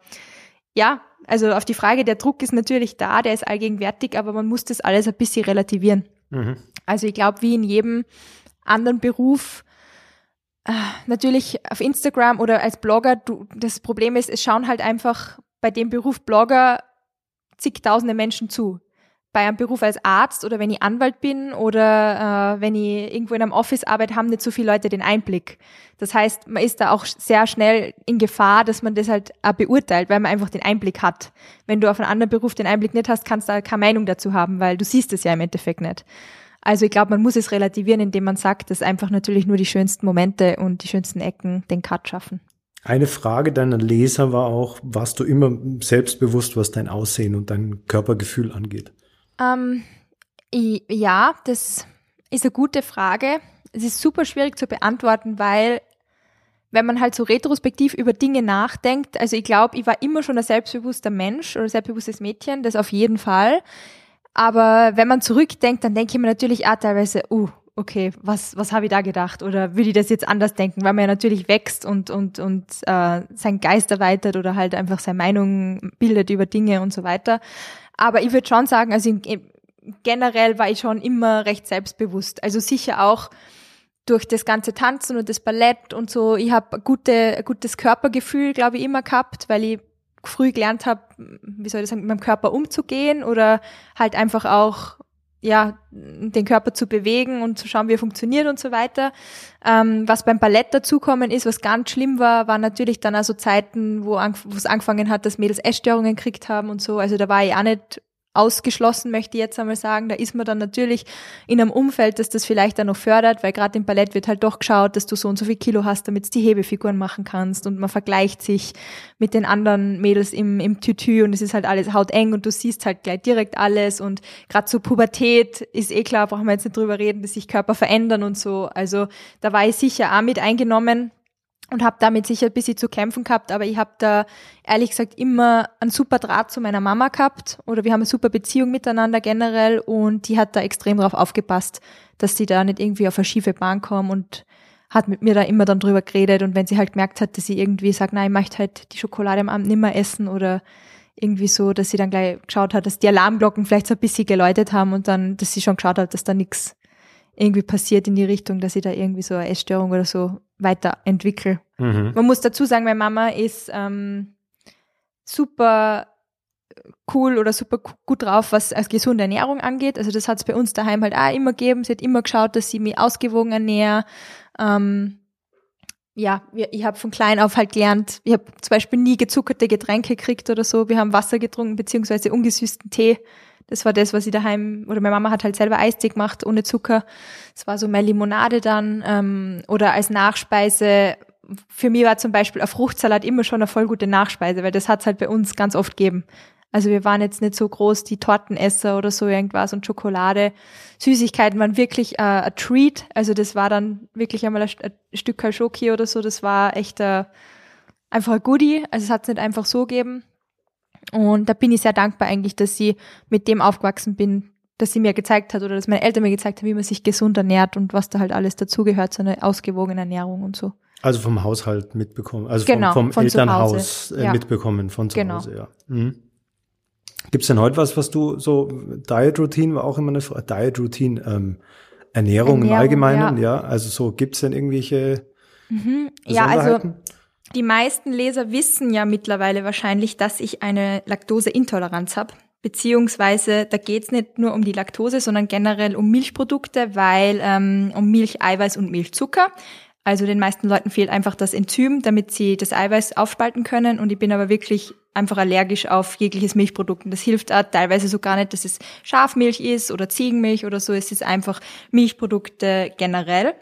S2: ja, also auf die Frage, der Druck ist natürlich da, der ist allgegenwärtig, aber man muss das alles ein bisschen relativieren. Mhm. Also ich glaube, wie in jedem anderen Beruf natürlich auf Instagram oder als Blogger, du, das Problem ist, es schauen halt einfach bei dem Beruf Blogger zigtausende Menschen zu. Bei einem Beruf als Arzt oder wenn ich Anwalt bin oder äh, wenn ich irgendwo in einem Office arbeite, haben nicht so viele Leute den Einblick. Das heißt, man ist da auch sehr schnell in Gefahr, dass man das halt auch beurteilt, weil man einfach den Einblick hat. Wenn du auf einen anderen Beruf den Einblick nicht hast, kannst du da keine Meinung dazu haben, weil du siehst es ja im Endeffekt nicht. Also ich glaube, man muss es relativieren, indem man sagt, dass einfach natürlich nur die schönsten Momente und die schönsten Ecken den Cut schaffen.
S1: Eine Frage deiner Leser war auch, warst du immer selbstbewusst, was dein Aussehen und dein Körpergefühl angeht?
S2: Ähm, ja, das ist eine gute Frage. Es ist super schwierig zu beantworten, weil wenn man halt so retrospektiv über Dinge nachdenkt, also ich glaube, ich war immer schon ein selbstbewusster Mensch oder selbstbewusstes Mädchen, das auf jeden Fall. Aber wenn man zurückdenkt, dann denke ich mir natürlich auch teilweise, uh, okay, was, was habe ich da gedacht? Oder würde ich das jetzt anders denken? Weil man ja natürlich wächst und, und, und äh, sein Geist erweitert oder halt einfach seine Meinung bildet über Dinge und so weiter. Aber ich würde schon sagen, also generell war ich schon immer recht selbstbewusst. Also sicher auch durch das ganze Tanzen und das Ballett und so. Ich habe gute, gutes Körpergefühl, glaube ich, immer gehabt, weil ich früh gelernt habe, wie soll ich sagen, mit meinem Körper umzugehen oder halt einfach auch ja, den Körper zu bewegen und zu schauen, wie er funktioniert und so weiter. Ähm, was beim Ballett dazukommen ist, was ganz schlimm war, waren natürlich dann also Zeiten, wo es angefangen hat, dass Mädels Essstörungen gekriegt haben und so. Also da war ich auch nicht ausgeschlossen, möchte ich jetzt einmal sagen. Da ist man dann natürlich in einem Umfeld, das das vielleicht dann noch fördert, weil gerade im Ballett wird halt doch geschaut, dass du so und so viel Kilo hast, damit du die Hebefiguren machen kannst und man vergleicht sich mit den anderen Mädels im, im Tütü und es ist halt alles hauteng und du siehst halt gleich direkt alles und gerade zur Pubertät ist eh klar, brauchen wir jetzt nicht drüber reden, dass sich Körper verändern und so. Also da war ich sicher auch mit eingenommen und habe damit sicher ein bisschen zu kämpfen gehabt, aber ich habe da ehrlich gesagt immer einen super Draht zu meiner Mama gehabt oder wir haben eine super Beziehung miteinander generell und die hat da extrem drauf aufgepasst, dass die da nicht irgendwie auf eine schiefe Bahn kommen und hat mit mir da immer dann drüber geredet und wenn sie halt gemerkt hat, dass sie irgendwie sagt, nein, ich möchte halt die Schokolade am Abend nimmer essen oder irgendwie so, dass sie dann gleich geschaut hat, dass die Alarmglocken vielleicht so ein bisschen geläutet haben und dann, dass sie schon geschaut hat, dass da nichts irgendwie passiert in die Richtung, dass ich da irgendwie so eine Essstörung oder so weiterentwickle. Mhm. Man muss dazu sagen, meine Mama ist ähm, super cool oder super gut drauf, was als gesunde Ernährung angeht. Also das hat es bei uns daheim halt auch immer gegeben. Sie hat immer geschaut, dass sie mich ausgewogen ernähre. Ähm, ja, ich habe von klein auf halt gelernt, ich habe zum Beispiel nie gezuckerte Getränke gekriegt oder so. Wir haben Wasser getrunken, beziehungsweise ungesüßten Tee. Das war das, was ich daheim, oder meine Mama hat halt selber Eistee gemacht, ohne Zucker. Das war so meine Limonade dann. Ähm, oder als Nachspeise, für mich war zum Beispiel ein Fruchtsalat immer schon eine voll gute Nachspeise, weil das hat's halt bei uns ganz oft gegeben. Also wir waren jetzt nicht so groß die Tortenesser oder so irgendwas und Schokolade. Süßigkeiten waren wirklich äh, ein Treat. Also das war dann wirklich einmal ein, ein Stück Schoki oder so. Das war echt äh, einfach ein Goodie. Also es hat es nicht einfach so gegeben. Und da bin ich sehr dankbar eigentlich, dass ich mit dem aufgewachsen bin, dass sie mir gezeigt hat oder dass meine Eltern mir gezeigt haben, wie man sich gesund ernährt und was da halt alles dazugehört, so eine ausgewogene Ernährung und so.
S1: Also vom Haushalt mitbekommen, also genau, vom, vom Elternhaus äh, ja. mitbekommen von zu genau. Hause, ja. Mhm. Gibt es denn heute was, was du so, Diet Routine war auch immer eine Frage, Diet Routine, ähm, Ernährung, Ernährung im Allgemeinen, ja. ja. Also so, gibt es denn irgendwelche
S2: mhm. Ja, also die meisten Leser wissen ja mittlerweile wahrscheinlich, dass ich eine Laktoseintoleranz habe. Beziehungsweise da geht's nicht nur um die Laktose, sondern generell um Milchprodukte, weil ähm, um Milch, Eiweiß und Milchzucker. Also den meisten Leuten fehlt einfach das Enzym, damit sie das Eiweiß aufspalten können. Und ich bin aber wirklich einfach allergisch auf jegliches Milchprodukt. Und das hilft auch teilweise so gar nicht, dass es Schafmilch ist oder Ziegenmilch oder so. Es ist einfach Milchprodukte generell.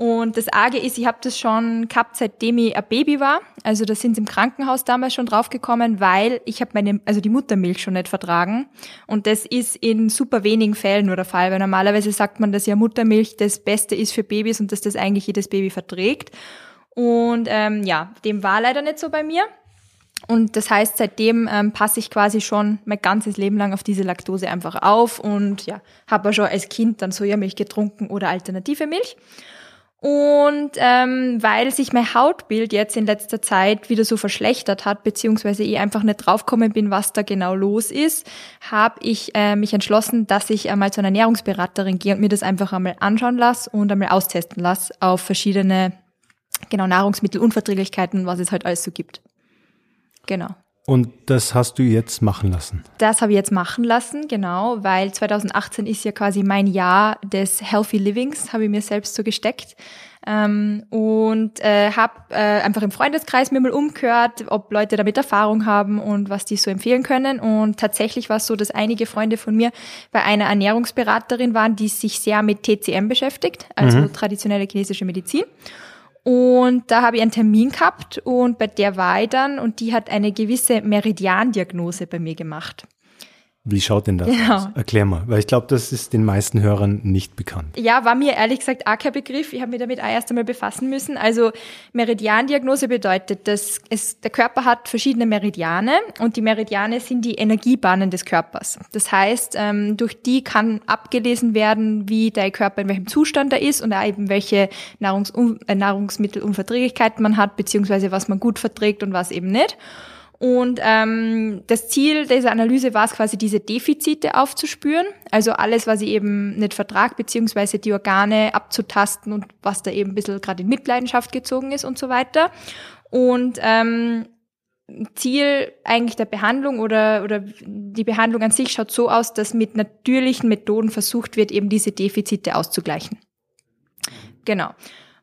S2: Und das Arge ist, ich habe das schon gehabt, seitdem ich ein Baby war. Also da sind sie im Krankenhaus damals schon draufgekommen, weil ich habe meine, also die Muttermilch schon nicht vertragen. Und das ist in super wenigen Fällen nur der Fall, weil normalerweise sagt man, dass ja Muttermilch das Beste ist für Babys und dass das eigentlich jedes Baby verträgt. Und ähm, ja, dem war leider nicht so bei mir. Und das heißt, seitdem ähm, passe ich quasi schon mein ganzes Leben lang auf diese Laktose einfach auf und ja, habe schon als Kind dann Sojamilch getrunken oder alternative Milch. Und ähm, weil sich mein Hautbild jetzt in letzter Zeit wieder so verschlechtert hat, beziehungsweise ich einfach nicht draufgekommen bin, was da genau los ist, habe ich äh, mich entschlossen, dass ich einmal zu einer Ernährungsberaterin gehe und mir das einfach einmal anschauen lasse und einmal austesten lasse auf verschiedene genau Nahrungsmittelunverträglichkeiten, was es halt alles so gibt. Genau.
S1: Und das hast du jetzt machen lassen?
S2: Das habe ich jetzt machen lassen, genau, weil 2018 ist ja quasi mein Jahr des Healthy Livings, habe ich mir selbst so gesteckt. Ähm, und äh, habe äh, einfach im Freundeskreis mir mal umgehört, ob Leute damit Erfahrung haben und was die so empfehlen können. Und tatsächlich war es so, dass einige Freunde von mir bei einer Ernährungsberaterin waren, die sich sehr mit TCM beschäftigt, also mhm. traditionelle chinesische Medizin. Und da habe ich einen Termin gehabt und bei der war ich dann und die hat eine gewisse Meridiandiagnose bei mir gemacht.
S1: Wie schaut denn das genau. aus? Erklär mal, weil ich glaube, das ist den meisten Hörern nicht bekannt.
S2: Ja, war mir ehrlich gesagt auch kein Begriff. Ich habe mich damit auch erst einmal befassen müssen. Also Meridiandiagnose bedeutet, dass es, der Körper hat verschiedene Meridiane und die Meridiane sind die Energiebahnen des Körpers. Das heißt, ähm, durch die kann abgelesen werden, wie der Körper in welchem Zustand er ist und auch eben welche Nahrungs äh, Nahrungsmittelunverträglichkeiten man hat, beziehungsweise was man gut verträgt und was eben nicht. Und ähm, das Ziel dieser Analyse war es quasi, diese Defizite aufzuspüren. Also alles, was ich eben nicht vertrag, beziehungsweise die Organe abzutasten und was da eben ein bisschen gerade in Mitleidenschaft gezogen ist und so weiter. Und ähm, Ziel eigentlich der Behandlung oder, oder die Behandlung an sich schaut so aus, dass mit natürlichen Methoden versucht wird, eben diese Defizite auszugleichen. Genau.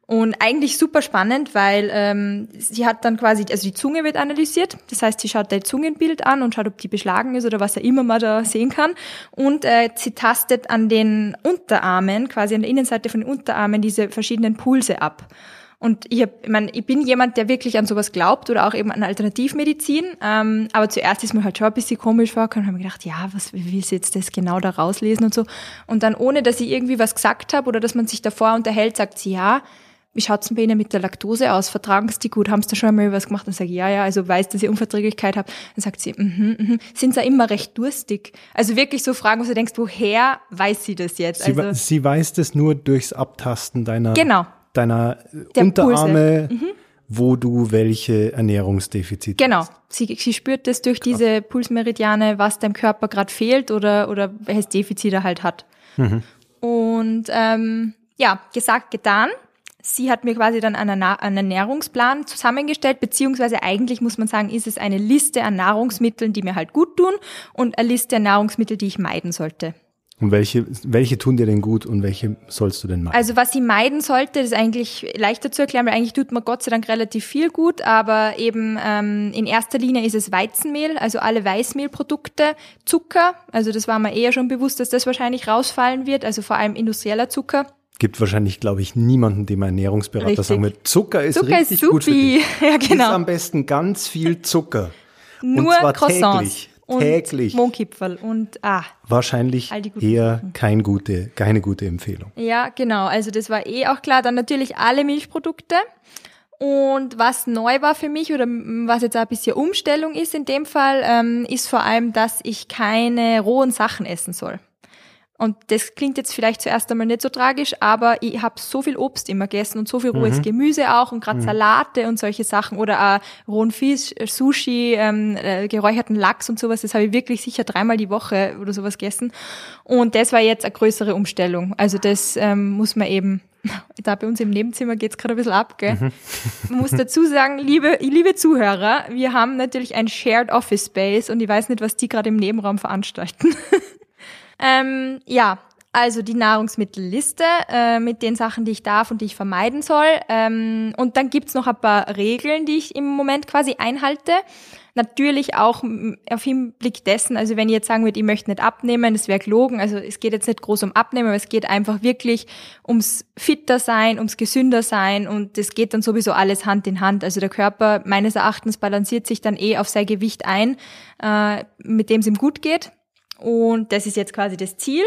S2: Und eigentlich super spannend, weil ähm, sie hat dann quasi, also die Zunge wird analysiert. Das heißt, sie schaut dein Zungenbild an und schaut, ob die beschlagen ist oder was er immer man da sehen kann. Und äh, sie tastet an den Unterarmen, quasi an der Innenseite von den Unterarmen, diese verschiedenen Pulse ab. Und ich, hab, ich, mein, ich bin jemand, der wirklich an sowas glaubt oder auch eben an Alternativmedizin. Ähm, aber zuerst ist mir halt schon ein bisschen komisch vorgekommen und habe mir gedacht, ja, was wie will sie jetzt das genau da rauslesen und so. Und dann, ohne dass ich irgendwie was gesagt habe oder dass man sich davor unterhält, sagt sie, ja, wie schaut's denn bei Ihnen mit der Laktose aus? Vertragen Sie die gut? Haben Sie da schon einmal was gemacht? Dann sage ich, ja, ja, also weiß, dass ich Unverträglichkeit habe. Dann sagt sie, mhm, mhm. Sind Sie immer recht durstig? Also wirklich so Fragen, wo du denkst, woher weiß sie das jetzt?
S1: Sie,
S2: also,
S1: sie weiß das nur durchs Abtasten deiner
S2: genau
S1: deiner
S2: Der
S1: Unterarme, wo du welche Ernährungsdefizite
S2: Genau.
S1: hast.
S2: Sie, sie spürt das durch diese Pulsmeridiane, was deinem Körper gerade fehlt oder, oder welches Defizit er halt hat. Und ähm, ja, gesagt, getan. Sie hat mir quasi dann einen, Ernährungsplan zusammengestellt, beziehungsweise eigentlich muss man sagen, ist es eine Liste an Nahrungsmitteln, die mir halt gut tun und eine Liste an Nahrungsmitteln, die ich meiden sollte.
S1: Und welche, welche tun dir denn gut und welche sollst du denn machen?
S2: Also was sie meiden sollte, ist eigentlich leichter zu erklären, weil eigentlich tut man Gott sei Dank relativ viel gut, aber eben ähm, in erster Linie ist es Weizenmehl, also alle Weißmehlprodukte, Zucker, also das war mir eher schon bewusst, dass das wahrscheinlich rausfallen wird, also vor allem industrieller Zucker.
S1: Gibt wahrscheinlich, glaube ich, niemanden, dem Ernährungsberater
S2: Richtig.
S1: sagen wird, Zucker ist
S2: Zucker
S1: richtig
S2: ist
S1: gut für dich.
S2: Ja, genau.
S1: am besten ganz viel Zucker.
S2: Nur
S1: und zwar
S2: Croissants
S1: täglich.
S2: und
S1: täglich.
S2: Mohnkipferl und ah,
S1: Wahrscheinlich eher kein gute, keine gute Empfehlung.
S2: Ja, genau. Also das war eh auch klar. Dann natürlich alle Milchprodukte. Und was neu war für mich oder was jetzt auch ein bisschen Umstellung ist in dem Fall, ähm, ist vor allem, dass ich keine rohen Sachen essen soll. Und das klingt jetzt vielleicht zuerst einmal nicht so tragisch, aber ich habe so viel Obst immer gegessen und so viel rohes Gemüse auch und gerade Salate und solche Sachen oder auch rohen Fisch, äh, Sushi, ähm, äh, geräucherten Lachs und sowas. Das habe ich wirklich sicher dreimal die Woche oder sowas gegessen. Und das war jetzt eine größere Umstellung. Also das ähm, muss man eben, da bei uns im Nebenzimmer geht's gerade ein bisschen ab, gell? Man muss dazu sagen, liebe, liebe Zuhörer, wir haben natürlich ein Shared Office Space und ich weiß nicht, was die gerade im Nebenraum veranstalten. Ähm, ja, also die Nahrungsmittelliste äh, mit den Sachen, die ich darf und die ich vermeiden soll. Ähm, und dann gibt's noch ein paar Regeln, die ich im Moment quasi einhalte. Natürlich auch auf Hinblick dessen, also wenn ich jetzt sagen würde, ich möchte nicht abnehmen, das wäre gelogen. Also es geht jetzt nicht groß um Abnehmen, aber es geht einfach wirklich ums fitter sein, ums gesünder sein und das geht dann sowieso alles Hand in Hand. Also der Körper meines Erachtens balanciert sich dann eh auf sein Gewicht ein, äh, mit dem es ihm gut geht. Und das ist jetzt quasi das Ziel.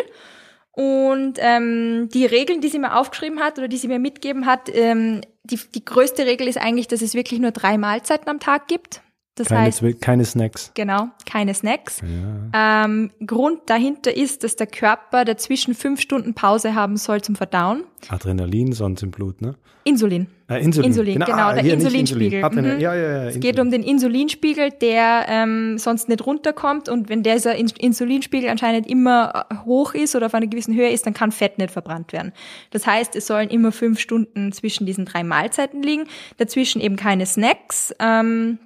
S2: Und ähm, die Regeln, die sie mir aufgeschrieben hat oder die sie mir mitgeben hat, ähm, die, die größte Regel ist eigentlich, dass es wirklich nur drei Mahlzeiten am Tag gibt. Das
S1: Keine,
S2: heißt,
S1: keine Snacks.
S2: genau, keine Snacks. Ähm, Grund dahinter ist, dass der Körper dazwischen fünf Stunden Pause haben soll zum Verdauen.
S1: Adrenalin, sonst im Blut, ne?
S2: Insulin.
S1: Äh, Insulin.
S2: Insulin, genau,
S1: ah,
S2: der Insulinspiegel.
S1: Adrenal
S2: Mhm.
S1: Ja, ja, ja.
S2: Es geht um den Insulinspiegel, der ähm, sonst nicht runterkommt und wenn dieser In- Insulinspiegel anscheinend immer äh, hoch ist oder auf einer gewissen Höhe ist, dann kann Fett nicht verbrannt werden. Das heißt, es sollen immer fünf Stunden zwischen diesen drei Mahlzeiten liegen, dazwischen eben keine Snacks ähm,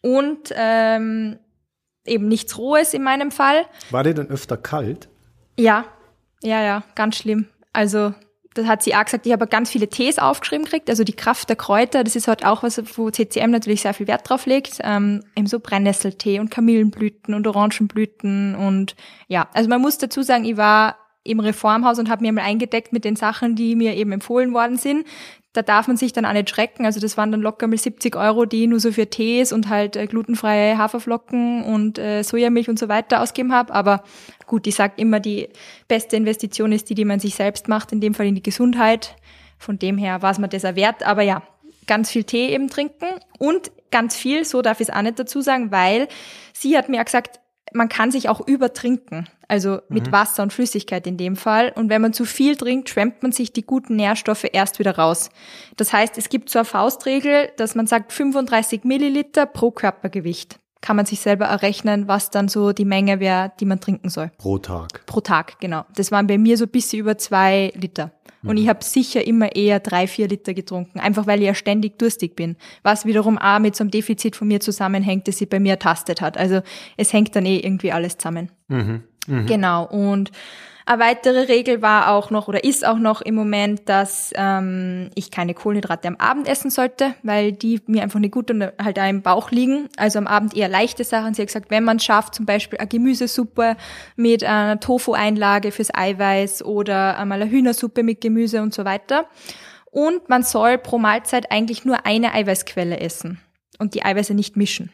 S2: und ähm, eben nichts Rohes in meinem Fall.
S1: War der denn öfter kalt?
S2: Ja, ja, ja, ganz schlimm. Also das hat sie auch gesagt, ich habe ganz viele Tees aufgeschrieben gekriegt, also die Kraft der Kräuter, das ist halt auch was, wo CCM natürlich sehr viel Wert drauf legt, ähm, eben so Brennnesseltee und Kamillenblüten und Orangenblüten und ja, also man muss dazu sagen, ich war im Reformhaus und habe mir mal eingedeckt mit den Sachen, die mir eben empfohlen worden sind. Da darf man sich dann auch nicht schrecken. Also das waren dann locker mal 70 Euro, die ich nur so für Tees und halt äh, glutenfreie Haferflocken und äh, Sojamilch und so weiter ausgeben habe. Aber gut, ich sag immer, die beste Investition ist die, die man sich selbst macht, in dem Fall in die Gesundheit. Von dem her war es mir das auch wert. Aber ja, ganz viel Tee eben trinken und ganz viel, so darf ich es auch nicht dazu sagen, weil sie hat mir auch gesagt, man kann sich auch übertrinken, also mit Wasser und Flüssigkeit in dem Fall. Und wenn man zu viel trinkt, schwemmt man sich die guten Nährstoffe erst wieder raus. Das heißt, es gibt so eine Faustregel, dass man sagt 35 Milliliter pro Körpergewicht. Kann man sich selber errechnen, was dann so die Menge wäre, die man trinken soll.
S1: Pro Tag.
S2: Pro Tag, genau. Das waren bei mir so ein bisschen über zwei Liter. Und ich habe sicher immer eher drei, vier Liter getrunken, einfach weil ich ja ständig durstig bin. Was wiederum auch mit so einem Defizit von mir zusammenhängt, das sie bei mir ertastet hat. Also es hängt dann eh irgendwie alles zusammen. Genau. Und eine weitere Regel war auch noch oder ist auch noch im Moment, dass ähm, ich keine Kohlenhydrate am Abend essen sollte, weil die mir einfach nicht gut und halt auch im Bauch liegen. Also am Abend eher leichte Sachen. Sie hat gesagt, wenn man es schafft, zum Beispiel eine Gemüsesuppe mit einer Tofu-Einlage fürs Eiweiß oder einmal eine Hühnersuppe mit Gemüse und so weiter. Und man soll pro Mahlzeit eigentlich nur eine Eiweißquelle essen und die Eiweiße nicht mischen.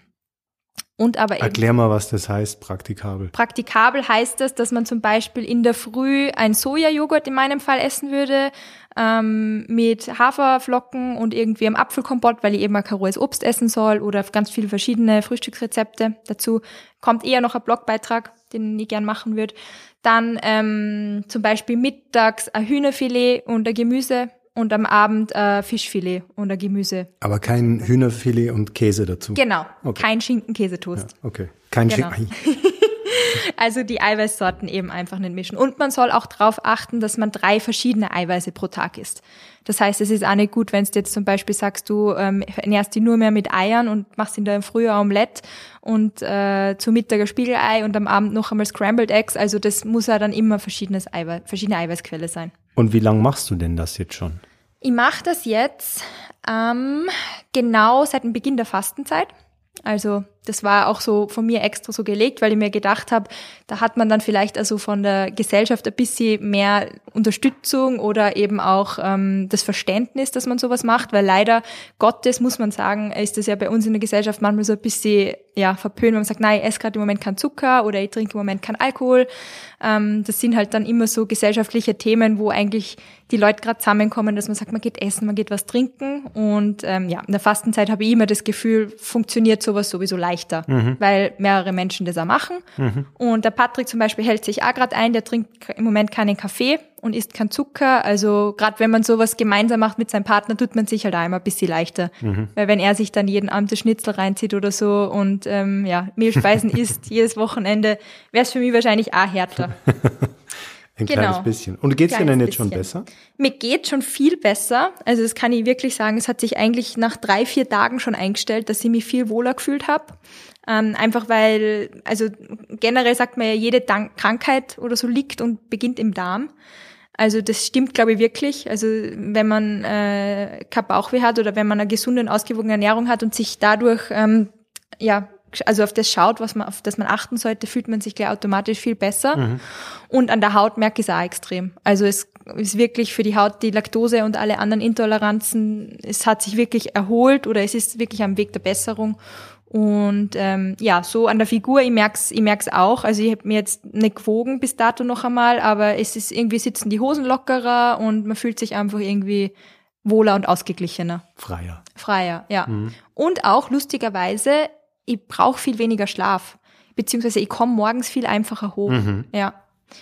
S2: Und aber
S1: Erklär mal, was das heißt, praktikabel.
S2: Praktikabel heißt das, dass man zum Beispiel in der Früh ein Sojajoghurt in meinem Fall essen würde, ähm, mit Haferflocken und irgendwie einem Apfelkompott, weil ich eben ein rohes Obst essen soll oder ganz viele verschiedene Frühstücksrezepte. Dazu kommt eher noch ein Blogbeitrag, den ich gern machen würde. Dann ähm, zum Beispiel mittags ein Hühnerfilet und ein Gemüse und am Abend äh, Fischfilet oder Gemüse.
S1: Aber kein Hühnerfilet und Käse dazu.
S2: Genau, okay. kein Schinken-Käsetoast.
S1: Ja, okay, kein genau. Schinken.
S2: Also die Eiweißsorten eben einfach nicht mischen. Und man soll auch darauf achten, dass man drei verschiedene Eiweiße pro Tag isst. Das heißt, es ist auch nicht gut, wenn du jetzt zum Beispiel sagst, du ähm, ernährst die nur mehr mit Eiern und machst in der Früh Omelette und äh, zu Mittag ein Spiegelei und am Abend noch einmal Scrambled Eggs. Also das muss ja dann immer verschiedenes Eiweiß, verschiedene Eiweißquelle sein.
S1: Und wie lange machst du denn das jetzt schon?
S2: Ich mache das jetzt ähm, genau seit dem Beginn der Fastenzeit. Also das war auch so von mir extra so gelegt, weil ich mir gedacht habe, da hat man dann vielleicht also von der Gesellschaft ein bisschen mehr Unterstützung oder eben auch ähm, das Verständnis, dass man sowas macht, weil leider Gottes, muss man sagen, ist das ja bei uns in der Gesellschaft manchmal so ein bisschen ja, verpönt, wenn man sagt, nein, ich esse gerade im Moment keinen Zucker oder ich trinke im Moment keinen Alkohol. Ähm, das sind halt dann immer so gesellschaftliche Themen, wo eigentlich die Leute gerade zusammenkommen, dass man sagt, man geht essen, man geht was trinken. Und ähm, ja, in der Fastenzeit habe ich immer das Gefühl, funktioniert sowas sowieso leichter, mhm. weil mehrere Menschen das auch machen. Mhm. Und der Patrick zum Beispiel hält sich auch gerade ein, der trinkt im Moment keinen Kaffee und isst kein Zucker. Also gerade wenn man sowas gemeinsam macht mit seinem Partner, tut man sich halt einmal ein bisschen leichter. Mhm. Weil wenn er sich dann jeden Abend das Schnitzel reinzieht oder so und ähm, ja, Mehlspeisen isst jedes Wochenende, wäre es für mich wahrscheinlich auch härter.
S1: Ein genau. kleines bisschen. Und geht's dir denn jetzt bisschen. schon besser?
S2: Mir geht schon viel besser. Also das kann ich wirklich sagen. Es hat sich eigentlich nach drei, vier Tagen schon eingestellt, dass ich mich viel wohler gefühlt habe. Ähm, einfach weil, also generell sagt man ja, jede Krankheit oder so liegt und beginnt im Darm. Also das stimmt, glaube ich, wirklich. Also wenn man äh, kein Bauchweh hat oder wenn man eine gesunde und ausgewogene Ernährung hat und sich dadurch ähm, ja also auf das schaut, was man, auf das man achten sollte, fühlt man sich gleich automatisch viel besser. Mhm. Und an der Haut merke ich es auch extrem. Also es ist wirklich für die Haut die Laktose und alle anderen Intoleranzen, es hat sich wirklich erholt oder es ist wirklich am Weg der Besserung. Und ähm, ja, so an der Figur, ich merk's, ich merk's auch. Also ich habe mir jetzt nicht gewogen bis dato noch einmal, aber es ist irgendwie sitzen die Hosen lockerer und man fühlt sich einfach irgendwie wohler und ausgeglichener.
S1: Freier.
S2: Freier, ja. Mhm. Und auch lustigerweise, ich brauche viel weniger Schlaf. Beziehungsweise ich komme morgens viel einfacher hoch. Mhm. Ja.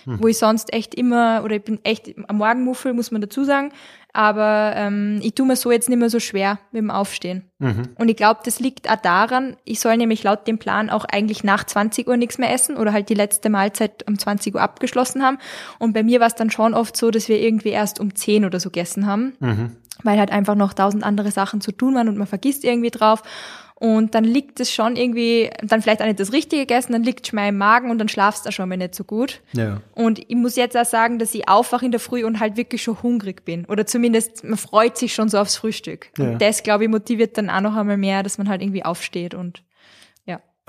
S2: Mhm. Wo ich sonst echt immer, oder ich bin echt am Morgenmuffel, muss man dazu sagen. Aber ähm, ich tue mir so jetzt nicht mehr so schwer mit dem Aufstehen. Mhm. Und ich glaube, das liegt auch daran, ich soll nämlich laut dem Plan auch eigentlich nach 20 Uhr nichts mehr essen oder halt die letzte Mahlzeit um 20 Uhr abgeschlossen haben. Und bei mir war es dann schon oft so, dass wir irgendwie erst um 10 oder so gegessen haben. Mhm. Weil halt einfach noch tausend andere Sachen zu tun waren und man vergisst irgendwie drauf. Und dann liegt es schon irgendwie, dann vielleicht auch nicht das Richtige gegessen, dann liegt es schon mal im Magen und dann schlafst du schon mal nicht so gut. Ja. Und ich muss jetzt auch sagen, dass ich aufwache in der Früh und halt wirklich schon hungrig bin. Oder zumindest, man freut sich schon so aufs Frühstück. Ja. Und das, glaube ich, motiviert dann auch noch einmal mehr, dass man halt irgendwie aufsteht und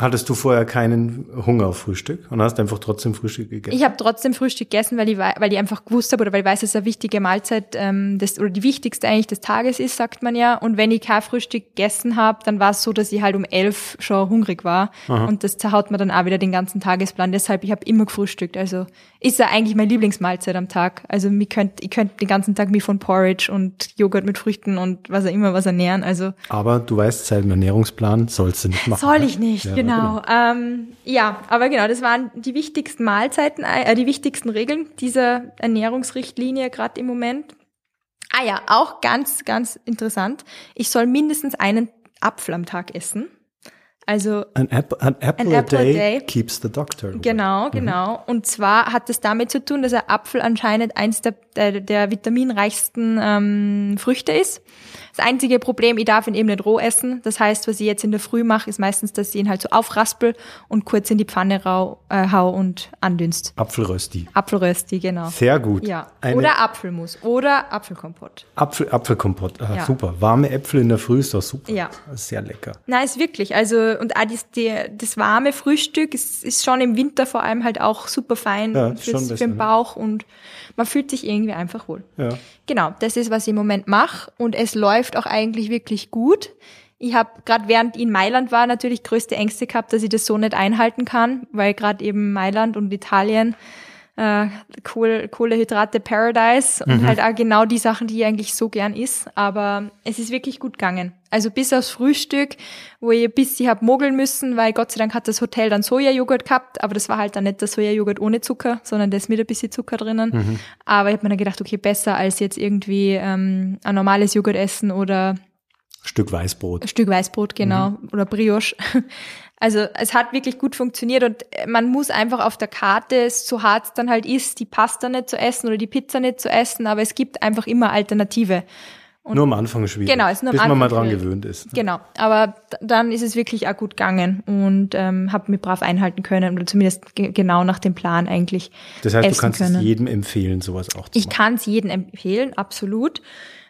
S1: Hattest du vorher keinen Hunger auf Frühstück und hast einfach trotzdem Frühstück gegessen?
S2: Ich habe trotzdem Frühstück gegessen, weil ich, weil ich einfach gewusst habe oder weil ich weiß, dass es eine wichtige Mahlzeit ähm, das, oder die wichtigste eigentlich des Tages ist, sagt man ja. Und wenn ich kein Frühstück gegessen habe, dann war es so, dass ich halt um elf schon hungrig war. Aha. Und das zerhaut mir dann auch wieder den ganzen Tagesplan. Deshalb, ich habe immer gefrühstückt. Also ist ja eigentlich meine Lieblingsmahlzeit am Tag. Also ich könnt, ich könnt den ganzen Tag mich von Porridge und Joghurt mit Früchten und was auch immer was ernähren. Also
S1: Aber du weißt, seit dem Ernährungsplan sollst du nicht machen.
S2: Soll ich nicht, ja, genau. Genau. Ähm, ja, aber genau, das waren die wichtigsten Mahlzeiten, äh, die wichtigsten Regeln dieser Ernährungsrichtlinie gerade im Moment. Ah ja, auch ganz, ganz interessant. Ich soll mindestens einen Apfel am Tag essen. Also
S1: an apple, an apple, an apple a, day day keeps the doctor.
S2: Away. Genau, mhm. genau. Mhm. Und zwar hat es damit zu tun, dass ein Apfel anscheinend eins der, der, der vitaminreichsten ähm, Früchte ist. Das einzige Problem, ich darf ihn eben nicht roh essen. Das heißt, was ich jetzt in der Früh mache, ist meistens, dass ich ihn halt so aufraspel und kurz in die Pfanne rau, äh, hau und andünst.
S1: Apfelrösti.
S2: Apfelrösti, genau.
S1: Sehr gut.
S2: Ja. Eine oder Apfelmus oder Apfelkompott.
S1: Apfel, Apfelkompott, ah, ja. super. Warme Äpfel in der Früh ist doch super.
S2: Ja.
S1: Sehr lecker.
S2: Na, ist wirklich. Also, und auch das, die, das warme Frühstück ist, ist schon im Winter vor allem halt auch super fein ja, fürs, für den Bauch und man fühlt sich irgendwie einfach wohl. Ja. Genau, das ist, was ich im Moment mache und es läuft auch eigentlich wirklich gut. Ich habe gerade während ich in Mailand war natürlich größte Ängste gehabt, dass ich das so nicht einhalten kann, weil gerade eben Mailand und Italien äh, Kohle, Kohlehydrate Paradise und
S1: Mhm.
S2: halt auch genau die Sachen, die ich eigentlich so gern isst. Aber es ist wirklich gut gegangen. Also bis aufs Frühstück, wo ich ein bisschen hab mogeln müssen, weil Gott sei Dank hat das Hotel dann Sojajoghurt gehabt, aber das war halt dann nicht der Sojajoghurt ohne Zucker, sondern das mit ein bisschen Zucker drinnen.
S1: Mhm.
S2: Aber ich habe mir dann gedacht, okay, besser als jetzt irgendwie ähm, ein normales Joghurt essen oder
S1: Stück Weißbrot.
S2: Stück Weißbrot, genau, oder Brioche. Also es hat wirklich gut funktioniert und man muss einfach auf der Karte, so hart es dann halt ist, die Pasta nicht zu essen oder die Pizza nicht zu essen, aber es gibt einfach immer Alternative. Und-
S1: nur am Anfang schwierig.
S2: Genau, ist nur am
S1: bis man mal
S2: Anfang
S1: dran
S2: schwierig.
S1: gewöhnt ist.
S2: Genau, aber dann ist es wirklich auch gut gegangen und ähm, habe mich brav einhalten können oder zumindest ge genau nach dem Plan eigentlich.
S1: Das heißt, du kannst es jedem empfehlen, sowas auch zu
S2: Ich
S1: machen.
S2: kann es jedem empfehlen, absolut.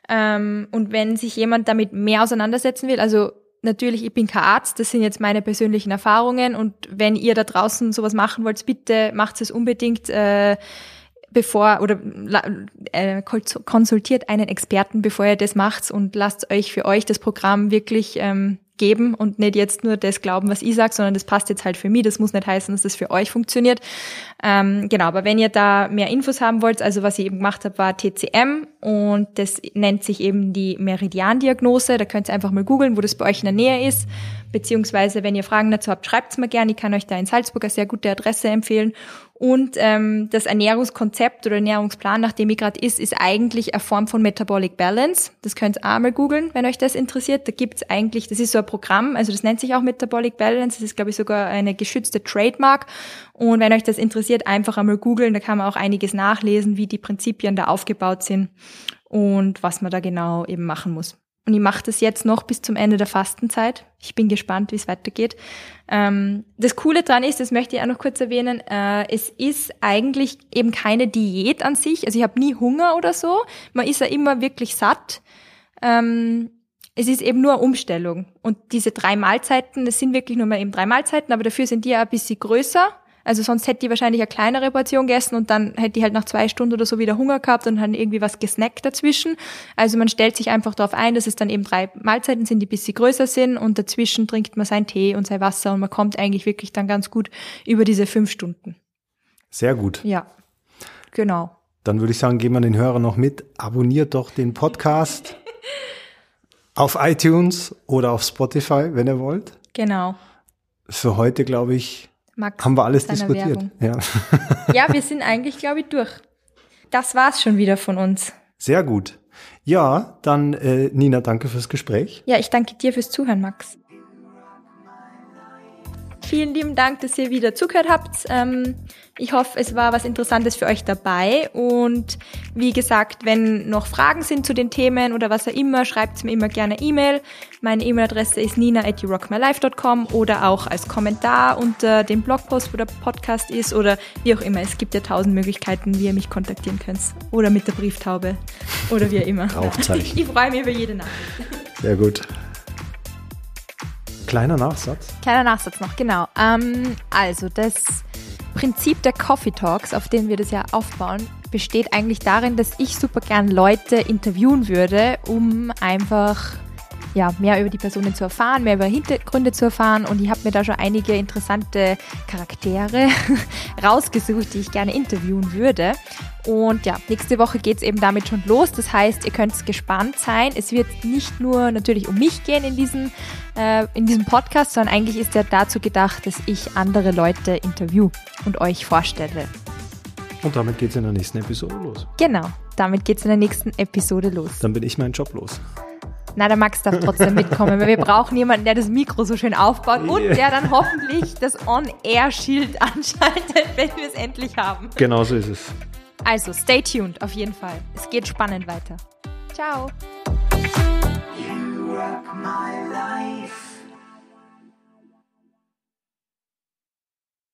S2: Ähm, und wenn sich jemand damit mehr auseinandersetzen will, also natürlich, ich bin kein Arzt, das sind jetzt meine persönlichen Erfahrungen und wenn ihr da draußen sowas machen wollt, bitte macht es unbedingt. Äh, bevor oder äh, konsultiert einen Experten, bevor ihr das macht und lasst euch für euch das Programm wirklich ähm, geben und nicht jetzt nur das glauben, was ich sage, sondern das passt jetzt halt für mich. Das muss nicht heißen, dass das für euch funktioniert. Ähm, genau, aber wenn ihr da mehr Infos haben wollt, also was ich eben gemacht habe, war TCM und das nennt sich eben die Meridian-Diagnose. Da könnt ihr einfach mal googeln, wo das bei euch in der Nähe ist. Beziehungsweise, wenn ihr Fragen dazu habt, schreibt's mir gerne. Ich kann euch da in Salzburg eine sehr gute Adresse empfehlen. Und ähm, das Ernährungskonzept oder Ernährungsplan, nach dem ich gerade ist, ist eigentlich eine Form von Metabolic Balance. Das könnt ihr auch mal googeln, wenn euch das interessiert. Da gibt's eigentlich, das ist so ein Programm, also das nennt sich auch Metabolic Balance. Das ist, glaube ich, sogar eine geschützte Trademark. Und wenn euch das interessiert, einfach einmal googeln. Da kann man auch einiges nachlesen, wie die Prinzipien da aufgebaut sind und was man da genau eben machen muss. Und ich mache das jetzt noch bis zum Ende der Fastenzeit. Ich bin gespannt, wie es weitergeht. Ähm, das Coole dran ist, das möchte ich auch noch kurz erwähnen, äh, es ist eigentlich eben keine Diät an sich. Also ich habe nie Hunger oder so. Man ist ja immer wirklich satt. Ähm, es ist eben nur eine Umstellung. Und diese drei Mahlzeiten, das sind wirklich nur mal eben drei Mahlzeiten, aber dafür sind die ja ein bisschen größer. Also sonst hätte ich wahrscheinlich eine kleinere Portion gegessen und dann hätte ich halt nach zwei Stunden oder so wieder Hunger gehabt und dann irgendwie was gesnackt dazwischen. Also man stellt sich einfach darauf ein, dass es dann eben drei Mahlzeiten sind, die ein bisschen größer sind und dazwischen trinkt man seinen Tee und sein Wasser und man kommt eigentlich wirklich dann ganz gut über diese fünf Stunden.
S1: Sehr gut.
S2: Ja, genau.
S1: Dann würde ich sagen, geben wir den Hörer noch mit. Abonniert doch den Podcast auf iTunes oder auf Spotify, wenn ihr wollt.
S2: Genau.
S1: Für heute, glaube ich,
S2: Max,
S1: haben wir alles diskutiert.
S2: Werbung.
S1: Ja.
S2: Ja, wir sind eigentlich, glaube ich, durch. Das war's schon wieder von uns.
S1: Sehr gut. Ja, dann äh, Nina, danke fürs Gespräch.
S2: Ja, ich danke dir fürs Zuhören, Max. Vielen lieben Dank, dass ihr wieder zugehört habt. Ähm, ich hoffe, es war was Interessantes für euch dabei. Und wie gesagt, wenn noch Fragen sind zu den Themen oder was auch immer, schreibt mir immer gerne E-Mail. Meine E-Mail-Adresse ist nina at yourockmylife.com oder auch als Kommentar unter dem Blogpost, wo der Podcast ist oder wie auch immer. Es gibt ja tausend Möglichkeiten, wie ihr mich kontaktieren könnt. Oder mit der Brieftaube oder wie auch immer.
S1: Rauchzeichen.
S2: Ich freue mich über jede Nachricht.
S1: Sehr gut. Kleiner Nachsatz.
S2: Kleiner Nachsatz noch, genau. Ähm, also das Prinzip der Coffee Talks, auf dem wir das ja aufbauen, besteht eigentlich darin, dass ich super gern Leute interviewen würde, um einfach ja, mehr über die Personen zu erfahren, mehr über Hintergründe zu erfahren. Und ich habe mir da schon einige interessante Charaktere rausgesucht, die ich gerne interviewen würde. Und ja, nächste Woche geht's eben damit schon los. Das heißt, ihr könnt gespannt sein. Es wird nicht nur natürlich um mich gehen in diesem, äh, in diesem Podcast, sondern eigentlich ist er dazu gedacht, dass ich andere Leute interview und euch vorstelle.
S1: Und damit geht's in der nächsten Episode los.
S2: Genau, damit geht's in der nächsten Episode los.
S1: Dann bin ich meinen Job los.
S2: Na, der Max darf trotzdem mitkommen, weil wir brauchen jemanden, der das Mikro so schön aufbaut und der dann hoffentlich das On-Air-Schild anschaltet, wenn wir es endlich haben.
S1: Genau so ist es.
S2: Also, stay tuned, auf jeden Fall. Es geht spannend weiter. Ciao.
S3: You rock my